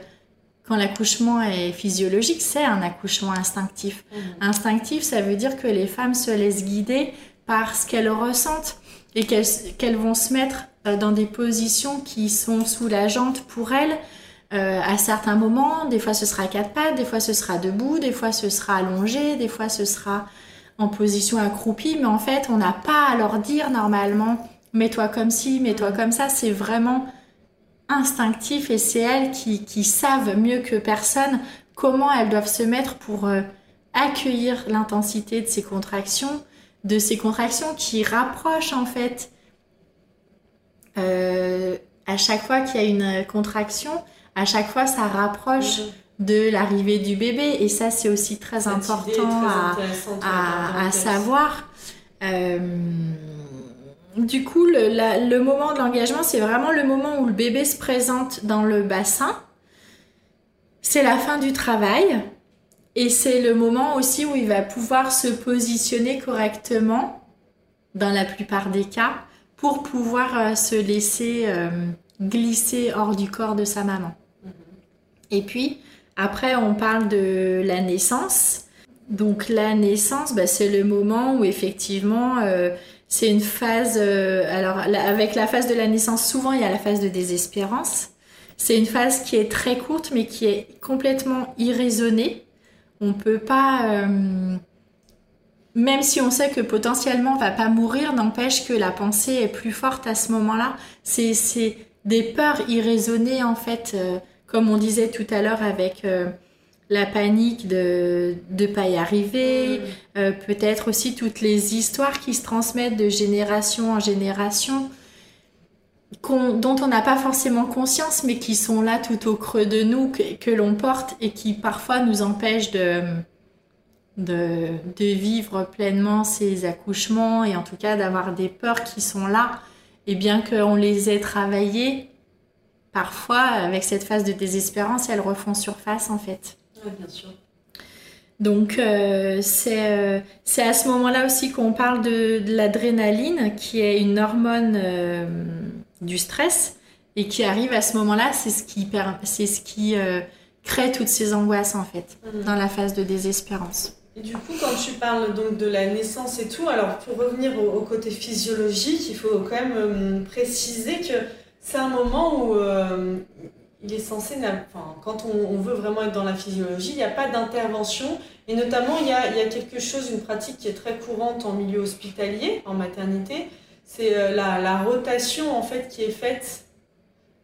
quand l'accouchement est physiologique, c'est un accouchement instinctif. Mmh. Instinctif, ça veut dire que les femmes se laissent guider par ce qu'elles ressentent et qu'elles vont se mettre euh, dans des positions qui sont soulageantes pour elles euh, à certains moments. Des fois, ce sera à quatre pattes, des fois, ce sera debout, des fois, ce sera allongé, des fois, ce sera en position accroupie. Mais en fait, on n'a pas à leur dire normalement mets-toi comme ci, mets-toi comme ça. C'est vraiment instinctif et c'est elles qui, qui, savent mieux que personne comment elles doivent se mettre pour euh, accueillir l'intensité de ces contractions, de ces contractions qui rapprochent en fait euh, à chaque fois qu'il y a une contraction, à chaque fois ça rapproche de l'arrivée du bébé et ça c'est aussi très important à, savoir. Euh, du coup, le, le moment de l'engagement, c'est vraiment le moment où le bébé se présente dans le bassin. C'est la fin du travail. Et c'est le moment aussi où il va pouvoir se positionner correctement, dans la plupart des cas, pour pouvoir euh, se laisser euh, glisser hors du corps de sa maman. Et puis, après, on parle de la naissance. Donc la naissance, bah, c'est le moment où effectivement, euh, c'est une phase... alors avec la phase de la naissance, souvent, il y a la phase de désespérance. C'est une phase qui est très courte, mais qui est complètement irraisonnée on peut pas, euh, même si on sait que potentiellement on va pas mourir, n'empêche que la pensée est plus forte à ce moment-là. C'est, c'est des peurs irraisonnées en fait, euh, comme on disait tout à l'heure avec euh, la panique de ne pas y arriver, mm. peut-être aussi toutes les histoires qui se transmettent de génération en génération dont on n'a pas forcément conscience, mais qui sont là tout au creux de nous, que, l'on porte et qui parfois nous empêchent de, de, vivre pleinement ces accouchements et en tout cas d'avoir des peurs qui sont là. Et bien qu'on les ait travaillées, parfois avec cette phase de désespérance, elles refont surface en fait. Oui, bien sûr. Donc euh, euh, c'est à ce moment-là aussi qu'on parle de, l'adrénaline, qui est une hormone euh, du stress et qui arrive à ce moment-là, c'est ce qui, c'est ce qui crée toutes ces angoisses en fait mhm. dans la phase de désespérance. Et du coup, quand tu parles donc de la naissance et tout, alors pour revenir au, côté physiologique, il faut quand même préciser que c'est un moment où il est censé, enfin, quand on, veut vraiment être dans la physiologie, il n'y a pas d'intervention. Et notamment, il y, a, il y, a, quelque chose, une pratique qui est très courante en milieu hospitalier, en maternité. C'est euh, la, la, rotation, en fait, qui est faite.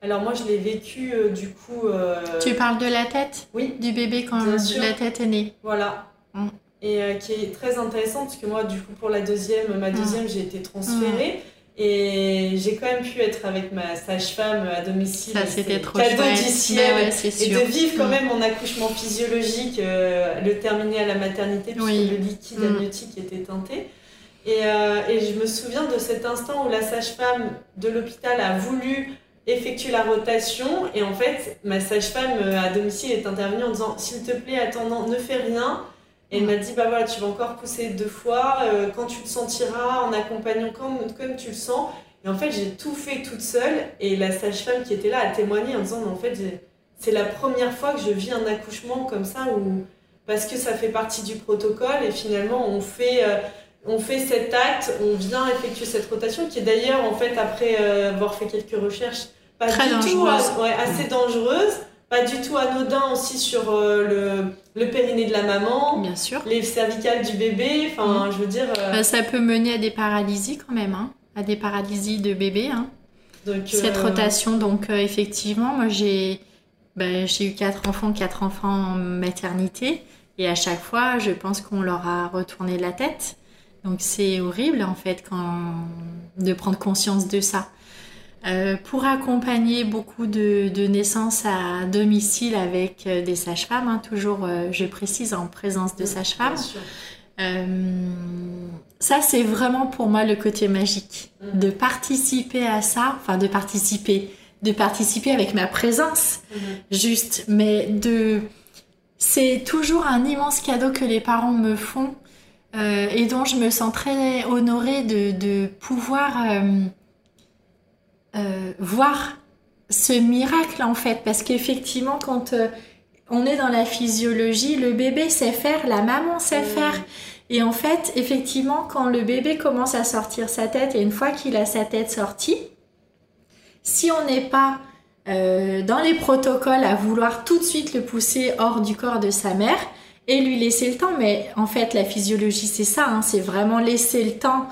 Alors moi, je l'ai vécu, euh, du coup... Euh, tu parles de la tête Oui. Du bébé quand la tête est née. Voilà. Mmh. et qui est très intéressante parce que moi, du coup, pour la deuxième, ma deuxième, j'ai été transférée. Et j'ai quand même pu être avec ma sage-femme à domicile. Ça, c'était trop cadeau du ciel. Ouais, ouais, et de vivre quand même mon accouchement physiologique, le terminer à la maternité, puisque Oui. le liquide Mm. amniotique était teinté. Et, euh, et je me souviens de cet instant où la sage-femme de l'hôpital a voulu effectuer la rotation. Et en fait, ma sage-femme euh, à domicile est intervenue en disant S'il te plaît, attends, ne fais rien. Et elle m'a dit Bah voilà, tu vas encore pousser deux fois. euh, quand tu le sentiras, en accompagnant comme, comme tu le sens. Et en fait, j'ai tout fait toute seule. Et la sage-femme qui était là a témoigné en disant Mais en fait, c'est la première fois que je vis un accouchement comme ça où parce que ça fait partie du protocole et finalement on fait on fait cet acte, on vient effectuer cette rotation qui est d'ailleurs en fait après euh, avoir fait quelques recherches pas Très du tout ouais, assez dangereuse, pas du tout anodin aussi sur euh, le, le périnée de la maman, Bien sûr. les cervicales du bébé, enfin je veux dire euh, ça peut mener à des paralysies quand même, hein. à des paralysies de bébé. Hein. donc Cette euh, rotation, donc effectivement, moi j'ai bah, j'ai eu quatre enfants, quatre enfants en maternité, et à chaque fois, je pense qu'on leur a retourné la tête. Donc c'est horrible en fait quand de prendre conscience de ça. Euh, pour accompagner beaucoup de, de naissances à domicile avec euh, des sages-femmes, hein, toujours, euh, je précise, en présence de sages-femmes. Euh, ça, c'est vraiment pour moi le côté magique. Mhm. De participer à ça, enfin de participer, de participer avec ma présence, Mhm. juste, mais de. C'est toujours un immense cadeau que les parents me font euh, et dont je me sens très honorée de, de pouvoir euh, euh, voir ce miracle en fait. Parce qu'effectivement, quand on est dans la physiologie, le bébé sait faire, la maman sait faire. Et en fait, effectivement, quand le bébé commence à sortir sa tête, et une fois qu'il a sa tête sortie, si on n'est pas euh, dans les protocoles à vouloir tout de suite le pousser hors du corps de sa mère et lui laisser le temps, mais en fait la physiologie c'est ça, hein, c'est vraiment laisser le temps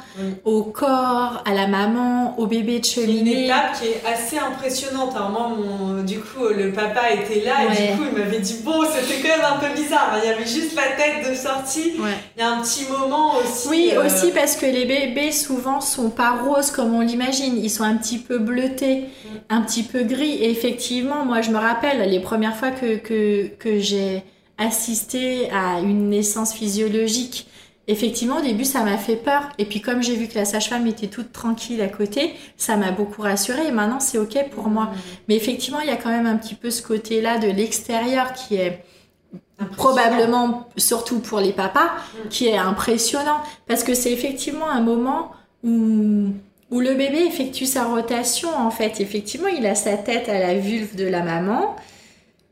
au corps, à la maman, au bébé de C'est une cheminer. étape qui est assez impressionnante. Alors moi, mon, du coup, le papa était là et du coup, il m'avait dit bon, c'était quand même un peu bizarre. Il y avait juste la tête de sortie. Ouais. Il y a un petit moment aussi. Oui, euh, aussi parce que les bébés souvent sont pas roses comme on l'imagine, ils sont un petit peu bleutés, un petit peu gris. Et effectivement, moi je me rappelle les premières fois que, que, que j'ai assisté à une naissance physiologique. Effectivement, au début, ça m'a fait peur. Et puis, comme j'ai vu que la sage-femme était toute tranquille à côté, ça m'a beaucoup rassurée. Et maintenant, c'est OK pour moi. Mais effectivement, il y a quand même un petit peu ce côté-là de l'extérieur qui est probablement surtout pour les papas, Mm. qui est impressionnant parce que c'est effectivement un moment où où le bébé effectue sa rotation en fait. Effectivement, il a sa tête à la vulve de la maman.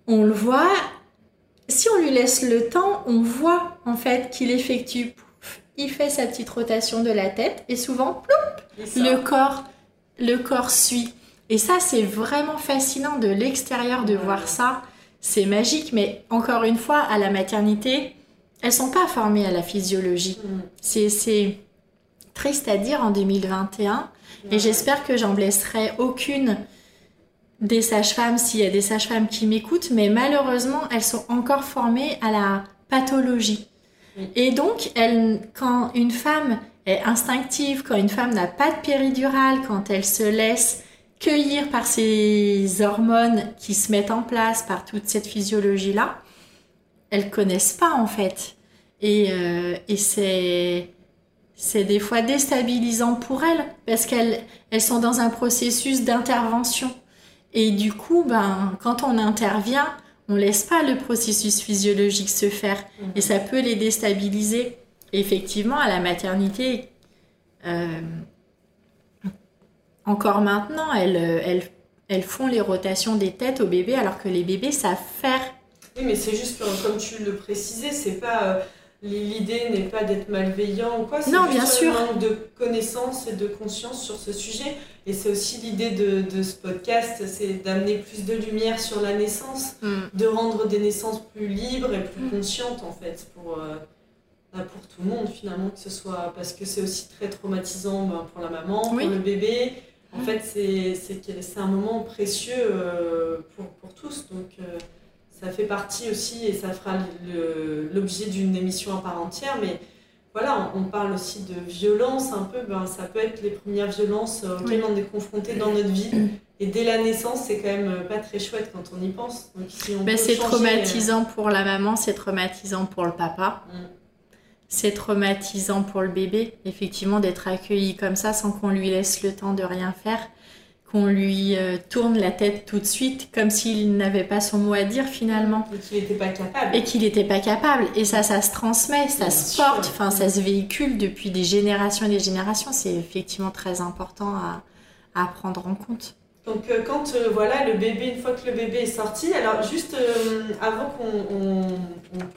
On le voit. Si on lui laisse le temps, on voit en fait qu'il effectue. il fait sa petite rotation de la tête et souvent le corps, le corps suit. Et ça, c'est vraiment fascinant de l'extérieur de voir ça. C'est magique, mais encore une fois, à la maternité, elles sont pas formées à la physiologie. Mm. C'est, c'est triste à dire en 2021. Et j'espère que j'en blesserai aucune des sages-femmes s'il y a des sages-femmes qui m'écoutent, mais malheureusement, elles sont encore formées à la pathologie. Et donc, quand une femme est instinctive, quand une femme n'a pas de péridurale, quand elle se laisse cueillir par ces hormones qui se mettent en place, par toute cette physiologie-là, elles connaissent pas en fait. Et, euh, et c'est c'est des fois déstabilisant pour elles parce qu'elles elles sont dans un processus d'intervention. Et du coup, ben, quand on intervient, on laisse pas le processus physiologique se faire Mhm. et ça peut les déstabiliser. Effectivement, à la maternité, euh, encore maintenant, elles, elles, elles font les rotations des têtes aux bébés alors que les bébés savent faire. Oui, mais c'est juste comme tu le précisais, c'est pas. L'idée n'est pas d'être malveillant ou quoi, c'est bien un manque de connaissances et de conscience sur ce sujet. Et c'est aussi l'idée de, de ce podcast, c'est d'amener plus de lumière sur la naissance, de rendre des naissances plus libres et plus Mm. conscientes en fait pour, euh, bah, pour tout le monde finalement, que ce soit parce que c'est aussi très traumatisant bah, pour la maman, Oui. pour le bébé. En Mm. fait, c'est c'est que- c'est un moment précieux euh, pour, pour tous. Donc, euh, ça fait partie aussi, et ça fera l'objet d'une émission à part entière, mais voilà, on, parle aussi de violence un peu, ben, ça peut être les premières violences auxquelles on est confronté dans notre vie. Et dès la naissance, c'est quand même pas très chouette quand on y pense. Ben, c'est traumatisant pour la maman, c'est traumatisant pour le papa. Mm. C'est traumatisant pour le bébé, effectivement, d'être accueilli comme ça sans qu'on lui laisse le temps de rien faire qu'on lui euh, tourne la tête tout de suite, comme s'il n'avait pas son mot à dire finalement. Et qu'il n'était pas capable. Et qu'il n'était pas capable. Et ça, ça se transmet, ça se porte, enfin, ça se véhicule depuis des générations et des générations. C'est effectivement très important à, à, prendre en compte. Donc euh, quand euh, voilà le bébé, une fois que le bébé est sorti, alors juste avant qu'on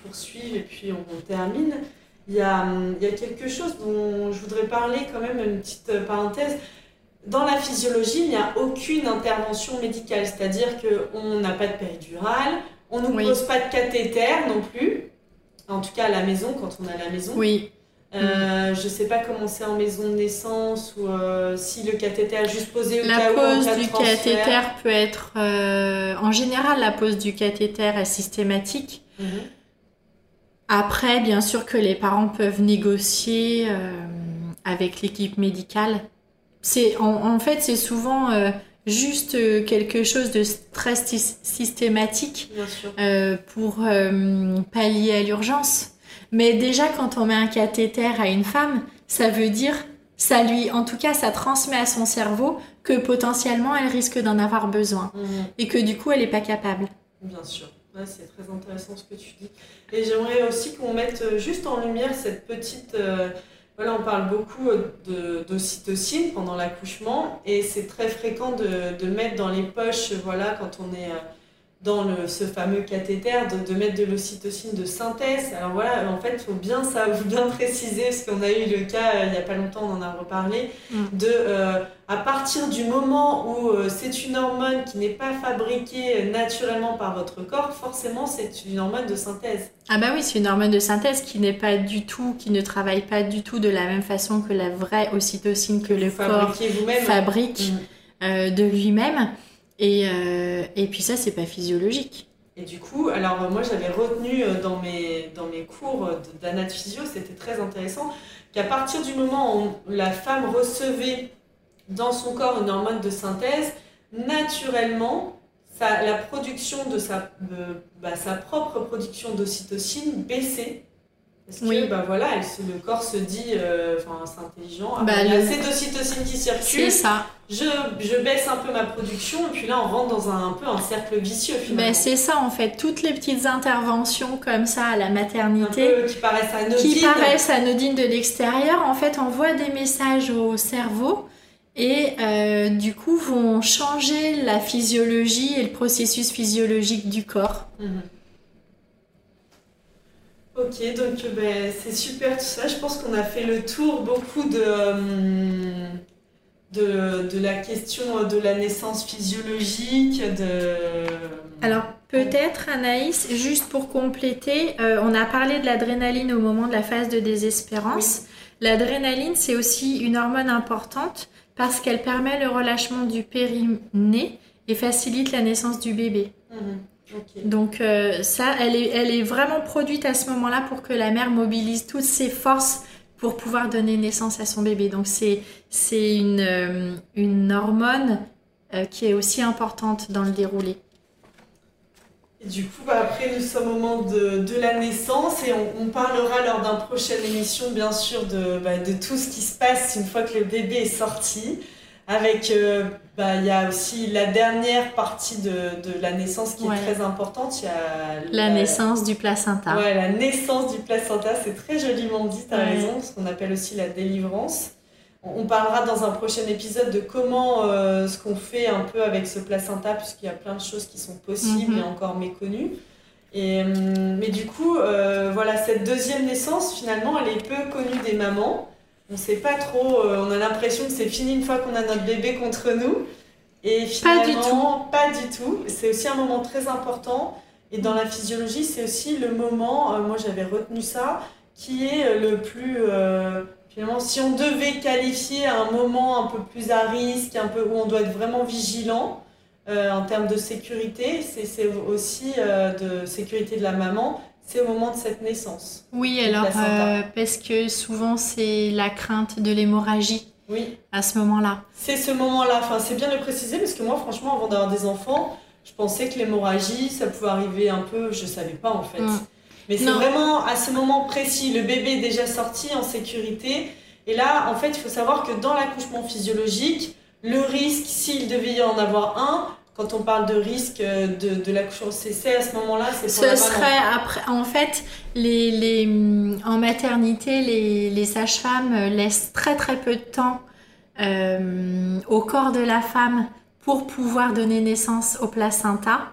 poursuive et puis on, termine, il y, a, il y a quelque chose dont je voudrais parler quand même, une petite parenthèse dans la physiologie, il n'y a aucune intervention médicale, c'est-à-dire qu'on n'a pas de péridurale, on ne nous pose pas de cathéter non plus, en tout cas à la maison, quand on est à la maison. Oui. Euh, je ne sais pas comment c'est en maison de naissance ou euh, si le cathéter est juste posé au la pose du cathéter peut être euh, en général la pose du cathéter est systématique. Mhm. Après, bien sûr que les parents peuvent négocier avec l'équipe médicale c'est en, fait c'est souvent euh, juste euh, quelque chose de stress systématique euh, pour pallier à l'urgence. Mais déjà quand on met un cathéter à une femme, ça veut dire ça lui, en tout cas, ça transmet à son cerveau que potentiellement elle risque d'en avoir besoin mhm. et que du coup elle n'est pas capable. Bien sûr. c'est très intéressant ce que tu dis. Et j'aimerais aussi qu'on mette juste en lumière cette petite voilà, on parle beaucoup euh, d'ocytocine pendant l'accouchement et c'est très fréquent de, de, mettre dans les poches, voilà, quand on est euh, dans le, ce fameux cathéter, de, de mettre de l'ocytocine de synthèse. Alors voilà, en fait, il faut bien, ça, bien préciser, parce qu'on a eu le cas, euh, il n'y a pas longtemps, on en a reparlé, mm. de à partir du moment où c'est une hormone qui n'est pas fabriquée naturellement par votre corps, forcément, c'est une hormone de synthèse. Ah bah oui, c'est une hormone de synthèse qui n'est pas du tout, qui ne travaille pas du tout de la même façon que la vraie ocytocine que le corps fabrique mm. euh, de lui-même. Et, euh, et puis ça, c'est pas physiologique. Et du coup, alors moi j'avais retenu euh, dans mes, dans mes cours d'anaphysio, c'était très intéressant, qu'à partir du moment où la femme recevait dans son corps une hormone de synthèse, naturellement, la production de sa, bah, sa propre production d'ocytocine baissait. Parce que bah, voilà, le corps se dit, euh, enfin c'est intelligent, bah, il y a assez d'ocytocine qui circule. C'est ça. Je, je, baisse un peu ma production et puis là on rentre dans un, peu un cercle vicieux finalement. Ben, c'est ça en fait, toutes les petites interventions comme ça à la maternité qui paraissent anodines. Qui paraissent anodines de l'extérieur, en fait envoient des messages au cerveau et euh, du coup vont changer la physiologie et le processus physiologique du corps. Mhm. Ok, donc ben, c'est super tout ça. Je pense qu'on a fait le tour beaucoup de, euh, de, de, la question de la naissance physiologique. De... Alors peut-être Anaïs, juste pour compléter, euh, on a parlé de l'adrénaline au moment de la phase de désespérance. L'adrénaline, c'est aussi une hormone importante parce qu'elle permet le relâchement du périnée et facilite la naissance du bébé. Donc euh, ça, elle est, elle est vraiment produite à ce moment-là pour que la mère mobilise toutes ses forces pour pouvoir donner naissance à son bébé. Donc c'est, c'est une, euh, une hormone euh, qui est aussi importante dans le déroulé. Et du coup, bah, après, nous sommes au moment de, de la naissance et on, parlera lors d'une prochaine émission, bien sûr, de, bah, de, tout ce qui se passe une fois que le bébé est sorti. Avec, euh, bah, il y a aussi la dernière partie de, de la naissance qui est très importante. Il y a la, naissance du placenta. Ouais, la naissance du placenta, c'est très joliment dit, tu as raison, ce qu'on appelle aussi la délivrance. On parlera dans un prochain épisode de comment euh, ce qu'on fait un peu avec ce placenta, puisqu'il y a plein de choses qui sont possibles et mhm. encore méconnues. Et, hum, mais du coup, euh, voilà, cette deuxième naissance, finalement, elle est peu connue des mamans. On ne sait pas trop, euh, on a l'impression que c'est fini une fois qu'on a notre bébé contre nous. Et finalement, pas du tout. Pas du tout. C'est aussi un moment très important. Et dans la physiologie, c'est aussi le moment, moi j'avais retenu ça, qui est le plus Finalement, si on devait qualifier un moment un peu plus à risque, un peu où on doit être vraiment vigilant, en termes de sécurité, c'est aussi de sécurité de la maman, c'est au moment de cette naissance. Oui, alors parce que souvent c'est la crainte de l'hémorragie. Oui. À ce moment-là. C'est ce moment-là. Enfin, c'est bien de le préciser parce que moi, franchement, avant d'avoir des enfants, je pensais que l'hémorragie, ça pouvait arriver un peu. Je savais pas en fait. Mm. Mais c'est vraiment à ce moment précis, le bébé est déjà sorti en sécurité. Et là, en fait, il faut savoir que dans l'accouchement physiologique, le risque, s'il devait y en avoir un, quand on parle de risque euh, de, de l'accouchement, c'est à ce moment-là, c'est Ce serait après, en fait, les, les, en maternité, les, les sages-femmes laissent très très peu de temps euh, au corps de la femme pour pouvoir donner naissance au placenta.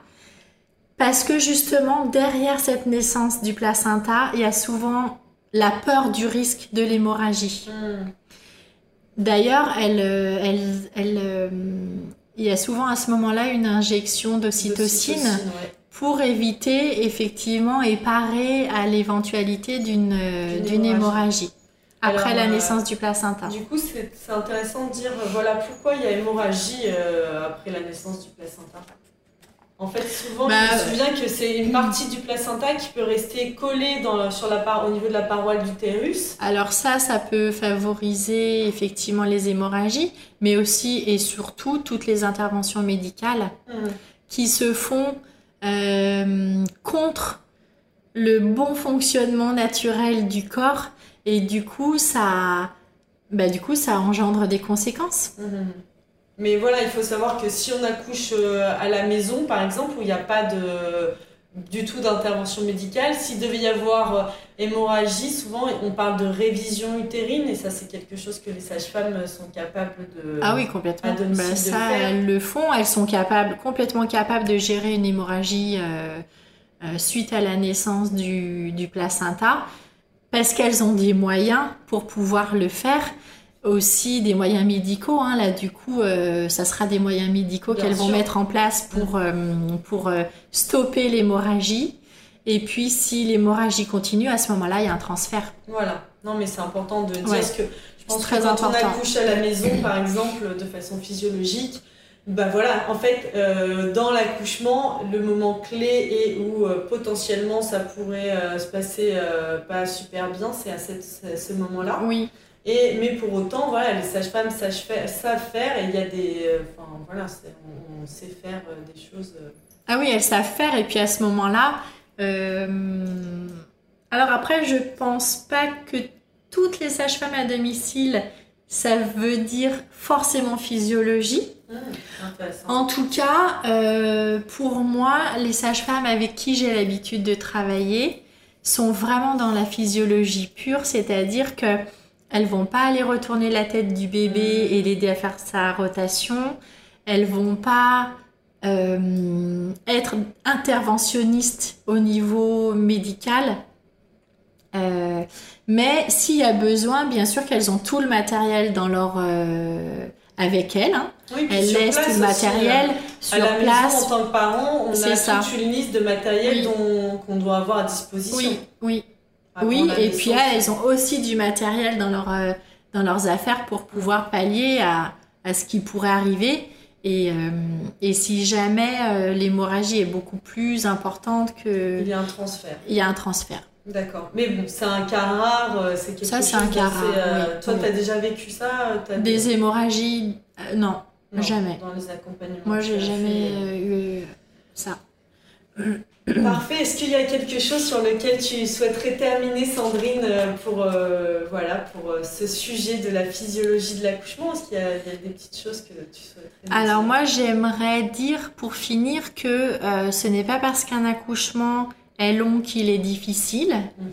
Parce que justement, derrière cette naissance du placenta, il y a souvent la peur du risque de l'hémorragie. Hmm. D'ailleurs, elle, euh, elle, elle, il y a souvent à ce moment-là une injection d'ocytocine pour éviter effectivement et parer à l'éventualité d'une hémorragie. après la naissance du placenta. Du coup, c'est intéressant de dire voilà pourquoi il y a hémorragie après la naissance du placenta. En fait, souvent, je me bah, souviens que c'est une partie du placenta qui peut rester collée dans, sur la au niveau de la paroi de l'utérus. Alors ça, ça peut favoriser effectivement les hémorragies, mais aussi et surtout toutes les interventions médicales mmh. qui se font euh, contre le bon fonctionnement naturel du corps et du coup, ça, bah, du coup, ça engendre des conséquences. Mmh. Mais voilà, il faut savoir que si on accouche euh, à la maison, par exemple, où il n'y a pas de, du tout d'intervention médicale, s'il devait y avoir euh, hémorragie, souvent on parle de révision utérine et ça c'est quelque chose que les sages-femmes sont capables de ah oui complètement. bah, ça elles le font. Elles sont capables complètement capables de gérer une hémorragie euh, suite à la naissance du, du placenta parce qu'elles ont des moyens pour pouvoir le faire aussi des moyens médicaux. Hein. Là, du coup, euh, ça sera des moyens médicaux qu'elles vont mettre en place pour, euh, pour euh, stopper l'hémorragie. Et puis, si l'hémorragie continue, à ce moment-là, il y a un transfert. Voilà. Non, mais c'est important de dire que je pense très que quand on accouche à la maison, par exemple, de façon physiologique, bah voilà, en fait, dans l'accouchement, le moment clé et où potentiellement ça pourrait se passer pas super bien, c'est à, à, ce moment-là. Oui. Et, mais pour autant, voilà, les sages-femmes savent faire et il y a des. Euh, enfin, voilà, on, sait faire euh, des choses. Euh. Ah oui, elles savent faire et puis à ce moment-là. Alors après, je pense pas que toutes les sages-femmes à domicile, ça veut dire forcément physiologie. Mmh, en tout cas, pour moi, les sages-femmes avec qui j'ai l'habitude de travailler sont vraiment dans la physiologie pure, c'est-à-dire que elles vont pas aller retourner la tête du bébé et l'aider à faire sa rotation. Elles vont pas euh, être interventionnistes au niveau médical. Euh, mais s'il y a besoin, bien sûr qu'elles ont tout le matériel dans leur euh, avec elles. Hein. elles laissent tout le matériel sur à la place. Maison, en tant que parent, on a ça. toute une liste de matériel qu'on doit avoir à disposition. Oui, oui. Oui, et puis elles ont aussi du matériel dans, leur, euh, dans leurs affaires pour pouvoir pallier à, à ce qui pourrait arriver. Et, euh, et si jamais euh, l'hémorragie est beaucoup plus importante que... Il y a un transfert. Il y a un transfert. D'accord. Mais bon, c'est un cas rare, c'est quelque ça, c'est un cas rare. Toi, tu as déjà vécu ça Des hémorragies non, jamais. Dans les accompagnements. Moi, j'ai jamais eu ça. Parfait. Est-ce qu'il y a quelque chose sur lequel tu souhaiterais terminer, Sandrine, euh, pour, euh, voilà, pour euh, ce sujet de la physiologie de l'accouchement? Est-ce qu'il y, a des petites choses que tu souhaiterais Alors moi, j'aimerais dire pour finir que ce n'est pas parce qu'un accouchement est long qu'il est difficile. Mhm.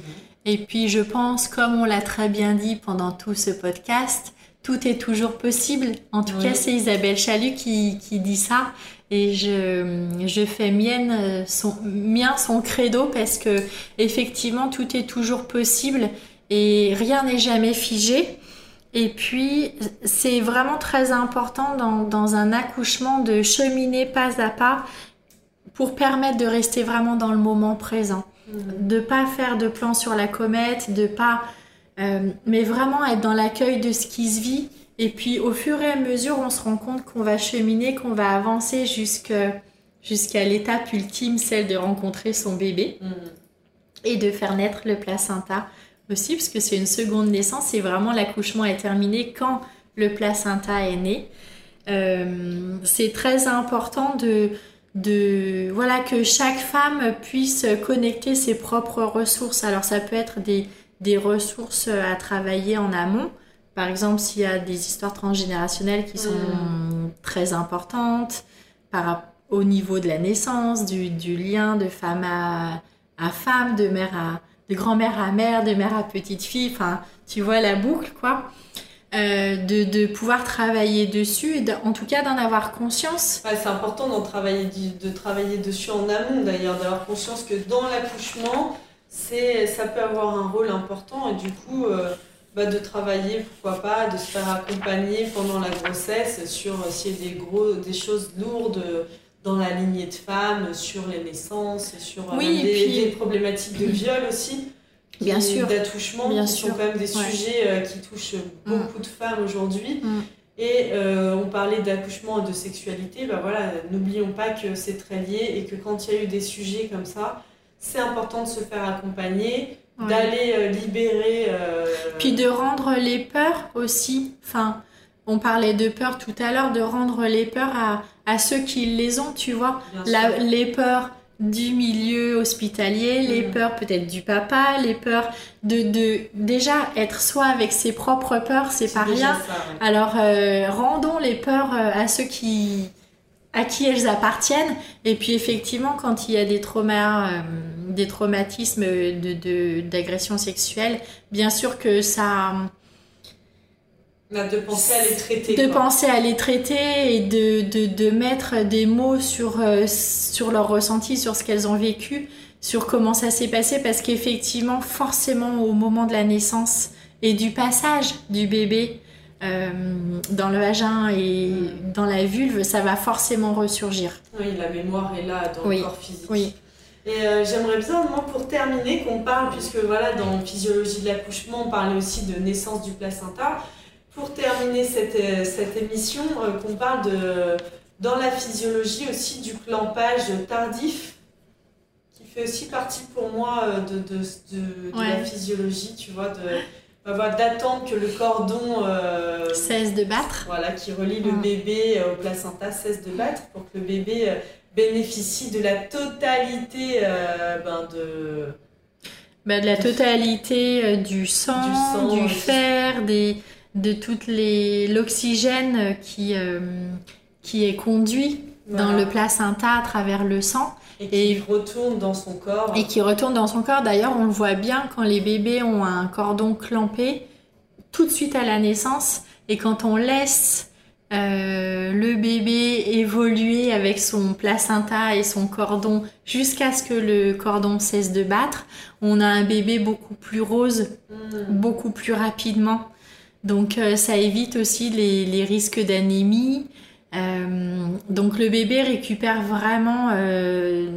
Et puis je pense, comme on l'a très bien dit pendant tout ce podcast, tout est toujours possible. En tout cas, c'est Isabelle Chalut qui, qui dit ça et je, je fais mienne son, mien son credo parce que effectivement tout est toujours possible et rien n'est jamais figé. Et puis c'est vraiment très important dans, dans, un accouchement de cheminer pas à pas pour permettre de rester vraiment dans le moment présent, mmh. de pas faire de plan sur la comète, de pas, euh, mais vraiment être dans l'accueil de ce qui se vit Et puis au fur et à mesure, on se rend compte qu'on va cheminer, qu'on va avancer jusqu'à l'étape ultime, celle de rencontrer son bébé Mhm. et de faire naître le placenta aussi, parce que c'est une seconde naissance et vraiment l'accouchement est terminé quand le placenta est né. Euh, c'est très important de, de voilà que chaque femme puisse connecter ses propres ressources. Alors ça peut être des, des ressources à travailler en amont. Par exemple, s'il y a des histoires transgénérationnelles qui sont très importantes par au niveau de la naissance, du, du lien de femme à, à femme, de mère à de grand-mère à mère, de mère à petite fille, enfin tu vois la boucle quoi. Euh, de, de pouvoir travailler dessus et en tout cas d'en avoir conscience. Ouais, c'est important d'en travailler, de travailler dessus en amont d'ailleurs, d'avoir conscience que dans l'accouchement, c'est, ça peut avoir un rôle important et du coup, euh, bah, de travailler, pourquoi pas, de se faire accompagner pendant la grossesse sur euh, s'il y a des, gros, des choses lourdes euh, dans la lignée de femmes, sur les naissances, sur euh, Oui, des, puis- des problématiques de viol aussi. Bien sûr. D'attouchement, qui sûr. sont quand même des Ouais. sujets qui touchent beaucoup de femmes aujourd'hui. Mm. Et euh, on parlait d'accouchement et de sexualité, bah voilà, n'oublions pas que c'est très lié et que quand il y a eu des sujets comme ça, c'est important de se faire accompagner, Ouais. d'aller euh, libérer. euh, Puis de rendre les peurs aussi, enfin, on parlait de peur tout à l'heure, de rendre les peurs à, à ceux qui les ont, tu vois. La- les peurs du milieu hospitalier, les Mhm. peurs peut-être du papa, les peurs de, de déjà être soi avec ses propres peurs, c'est pas rien. ça, ouais. Alors euh, rendons les peurs à ceux qui à qui elles appartiennent et puis effectivement quand il y a des traumas euh, des traumatismes de d'agression sexuelle bien sûr que ça a de penser à les traiter. de quoi. penser à les traiter et de, de, de mettre des mots sur, euh, sur leurs ressentis, sur ce qu'elles ont vécu, sur comment ça s'est passé, parce qu'effectivement, forcément, au moment de la naissance et du passage du bébé euh, dans le vagin et dans la vulve, ça va forcément ressurgir. Oui, la mémoire est là dans Oui. le corps physique. Oui. Et euh, j'aimerais bien, moi, pour terminer, qu'on parle, puisque voilà, dans Physiologie de l'accouchement, on parlait aussi de naissance du placenta. Pour terminer cette, euh, cette émission, euh, qu'on parle de, dans la physiologie aussi du clampage tardif, qui fait aussi partie pour moi de, de, de, la physiologie, tu vois, de, voilà, d'attendre que le cordon euh, Cesse de battre. voilà, qui relie le Mm. bébé euh, au placenta cesse de battre pour que le bébé euh, bénéficie de la totalité euh, ben, de... Bah, de la totalité du sang, Du sang, fer, des, de toute les l'oxygène qui, euh, qui est conduit dans le placenta à travers le sang et qui et- retourne dans son corps. et qui retourne dans son corps. D'ailleurs, on le voit bien quand les bébés ont un cordon clampé tout de suite à la naissance et quand on laisse euh, le bébé évoluer avec son placenta et son cordon jusqu'à ce que le cordon cesse de battre, on a un bébé beaucoup plus rose Mm. beaucoup plus rapidement. Donc euh, ça évite aussi les, les risques d'anémie. Euh, donc le bébé récupère vraiment euh,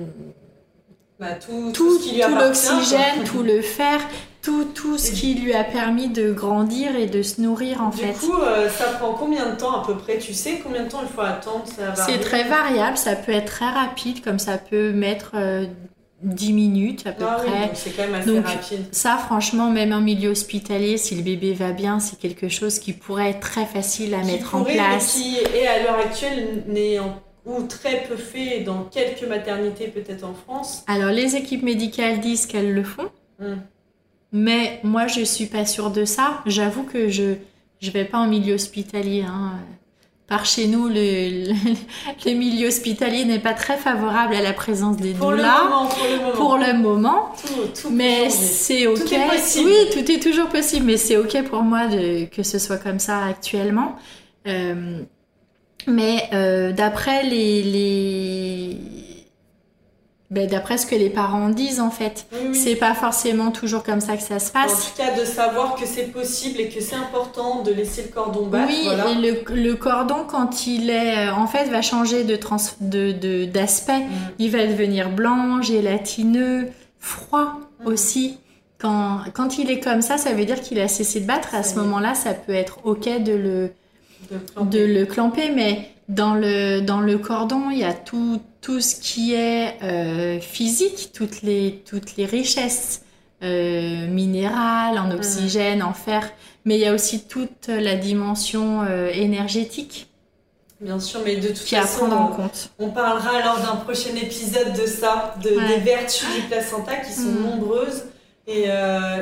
Bah, tout, tout, l'oxygène, tout le fer, tout, tout ce qui lui a permis de grandir et de se nourrir en Du fait. coup, euh, ça prend combien de temps à peu près? Tu sais combien de temps il faut attendre? C'est très variable, ça peut être très rapide, comme ça peut mettre 10 minutes à peu Ah près. donc c'est quand même assez Donc, rapide. Ça, franchement, même en milieu hospitalier, si le bébé va bien, c'est quelque chose qui pourrait être très facile à Qui mettre en pourrait, place. qui est à l'heure actuelle n'est en- ou très peu fait dans quelques maternités peut-être en France. Alors, les équipes médicales disent qu'elles le font, Mm. mais moi, je suis pas sûre de ça. J'avoue que je je vais pas en milieu hospitalier. Hein. Par chez nous, le, le, le milieu hospitalier n'est pas très favorable à la présence des Pour le moment, pour le moment. pour le moment. Tout, tout Mais c'est ok. Tout est possible. Oui, tout est toujours possible, mais c'est ok pour moi de, que ce soit comme ça actuellement. Euh, mais euh, d'après les, les... ben, d'après ce que les parents disent en fait, Oui, oui. c'est pas forcément toujours comme ça que ça se En passe. tout cas, de savoir que c'est possible et que c'est important de laisser le cordon battre. Oui, voilà. et le, le cordon quand il est euh, en fait va changer de trans, de de- d'aspect. Mm. Il va devenir blanc, gélatineux, froid Mhm. aussi. Quand, quand il est comme ça, ça veut dire qu'il a cessé de battre. À Ça ce moment-là, ça peut être OK de le, de le clamper, mais dans le, dans le cordon, il y a tout, tout ce qui est euh, physique, toutes les, toutes les richesses euh, minérales, en oxygène, en fer, mais il y a aussi toute la dimension euh, énergétique. Bien sûr, mais de toute qui façon, à prendre en compte. on parlera lors d'un prochain épisode de ça, de, Ouais. des vertus du placenta qui sont Mm. nombreuses et,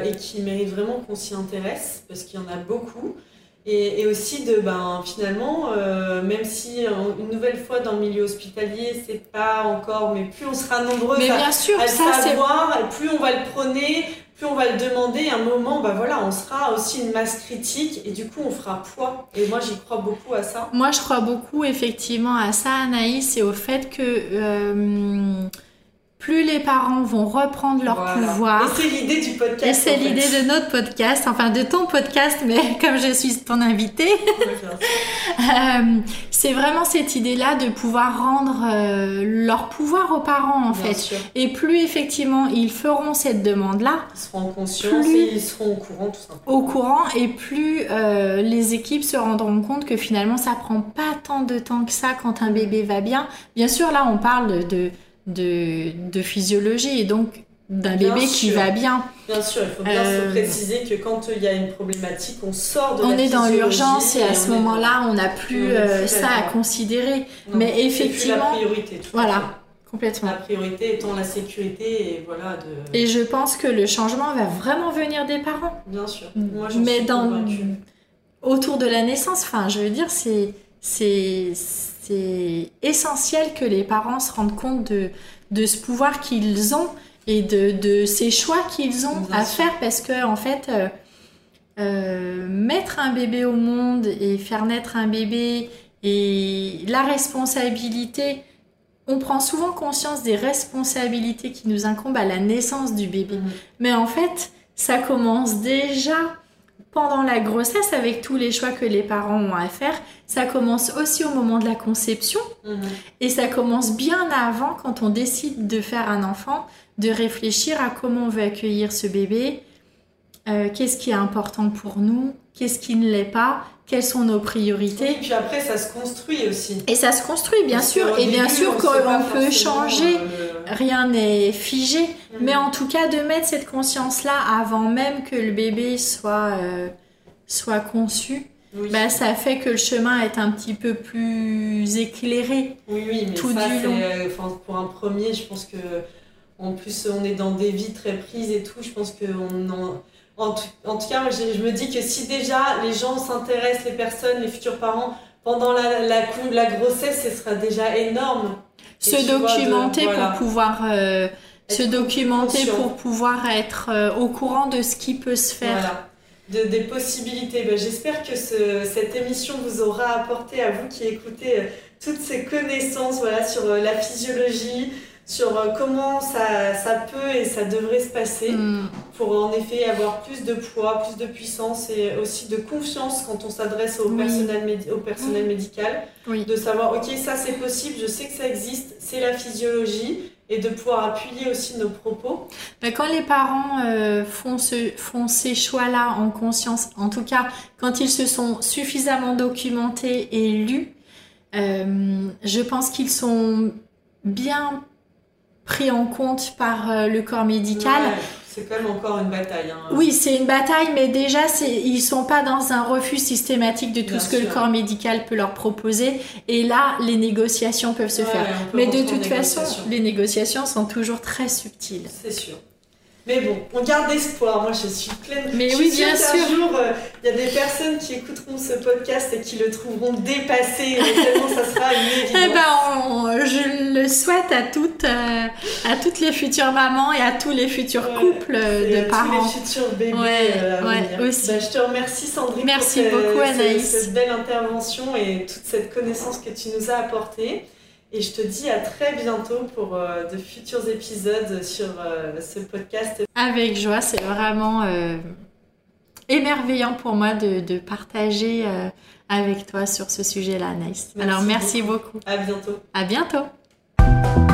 et qui méritent vraiment qu'on s'y intéresse parce qu'il y en a beaucoup. Et, et aussi de, ben, finalement, euh, même si euh, une nouvelle fois dans le milieu hospitalier, c'est pas encore, mais plus on sera nombreux Mais à, bien sûr, à le ça c'est savoir, plus on va le prôner, plus on va le demander, à un moment, bah voilà, on sera aussi une masse critique et du coup on fera poids. Et moi j'y crois beaucoup à ça. Moi, je crois beaucoup effectivement à ça, Anaïs, et au fait que euh, plus les parents vont reprendre leur Voilà. pouvoir. Et c'est l'idée du podcast. Et c'est fait. l'idée de notre podcast, enfin de ton podcast, mais comme je suis ton invité, euh, c'est vraiment cette idée-là de pouvoir rendre euh, leur pouvoir aux parents en Bien fait. sûr. Et plus effectivement ils feront cette demande-là Ils seront en conscience Plus- et ils seront au courant tout simplement. au courant, et plus euh, les équipes se rendront compte que finalement ça prend pas tant de temps que ça quand un bébé va bien. Bien sûr, là on parle de, de, de physiologie et donc d'un bébé qui va bien. Bien sûr, il faut bien Euh, se préciser que quand il y a une problématique, on sort de On la est dans l'urgence et à ce moment-là, on n'a plus euh, plus ça à considérer. Non, mais effectivement, la priorité. tout Voilà, fait. complètement. La priorité étant la sécurité et voilà de. Et je pense que le changement va vraiment venir des parents. Bien sûr. Moi, mais suis dans autour de la naissance, enfin, je veux dire, c'est c'est c'est essentiel que les parents se rendent compte de de ce pouvoir qu'ils ont et de, de ces choix qu'ils ont Bien à sûr. faire parce que en fait euh, euh, mettre un bébé au monde et faire naître un bébé et la responsabilité on prend souvent conscience des responsabilités qui nous incombent à la naissance du bébé. Mhm. Mais en fait, ça commence déjà pendant la grossesse avec tous les choix que les parents ont à faire. Ça commence aussi au moment de la conception Mhm. et ça commence bien avant quand on décide de faire un enfant, de réfléchir à comment on veut accueillir ce bébé, euh, qu'est-ce qui est important pour nous, qu'est-ce qui ne l'est pas, quelles sont nos Et priorités. puis après, ça se construit aussi. Et ça se construit bien Parce sûr, et bien début, sûr qu'on peut changer. euh, Rien n'est figé, le- mais en tout cas de mettre cette conscience-là avant même que le bébé soit, euh, soit conçu, Oui. bah, ça fait que le chemin est un petit peu plus éclairé. Oui, oui, mais tout ça, du long. euh, pour un premier, je pense que, en plus, on est dans des vies très prises et tout. Je pense que on en, en, tout, en tout cas, je, je me dis que si déjà les gens s'intéressent, les personnes, les futurs parents, pendant la, la, cou- la grossesse, ce sera déjà énorme. Et Se de- documenter voilà. pour pouvoir euh, se Être documenter conscient. pour pouvoir être euh, au courant de ce qui peut se faire. Voilà. De, des possibilités. Ben, J'espère que ce- cette émission vous aura apporté à vous qui écoutez euh, toutes ces connaissances voilà, sur euh, la physiologie, sur euh, comment ça, ça peut et ça devrait se passer Hmm. pour en effet avoir plus de poids, plus de puissance et aussi de confiance quand on s'adresse au, Oui. personnel, au personnel médical. Oui. De savoir, ok, ça c'est possible, je sais que ça existe, c'est la physiologie et de pouvoir appuyer aussi nos propos. Ben, quand les parents euh, font, ce, font ces choix-là en conscience, en tout cas quand ils se sont suffisamment documentés et lus, euh, je pense qu'ils sont bien pris en compte par euh, le corps médical. Ouais, c'est quand même encore une bataille. hein. Oui, c'est une bataille, mais déjà, ils sont pas dans un refus systématique de tout Bien ce que le corps médical peut leur proposer. Et là, les négociations peuvent se Ouais, faire. peut Mais de toute façon, les négociations sont toujours très subtiles. C'est sûr. Mais bon, on garde espoir. Moi, je suis pleine. Mais je oui, suis bien sûr. jour, euh, il y a des personnes qui écouteront ce podcast et qui le trouveront dépassé. et tellement ça sera une Eh ben, on- je le souhaite à toutes, euh, à toutes les futures mamans et à tous les futurs Ouais, couples de parents. Tous les futurs bébés Ouais, euh, à ouais, venir. aussi. Bah, je te remercie Sandrine Merci pour beaucoup, Anaïs. cette belle intervention et toute cette connaissance que tu nous as apportée. Et je te dis à très bientôt pour euh, de futurs épisodes sur euh, ce podcast. Avec joie, c'est vraiment euh, émerveillant pour moi de, de partager avec toi sur ce sujet-là. Merci Alors, merci beaucoup. À bientôt. À bientôt.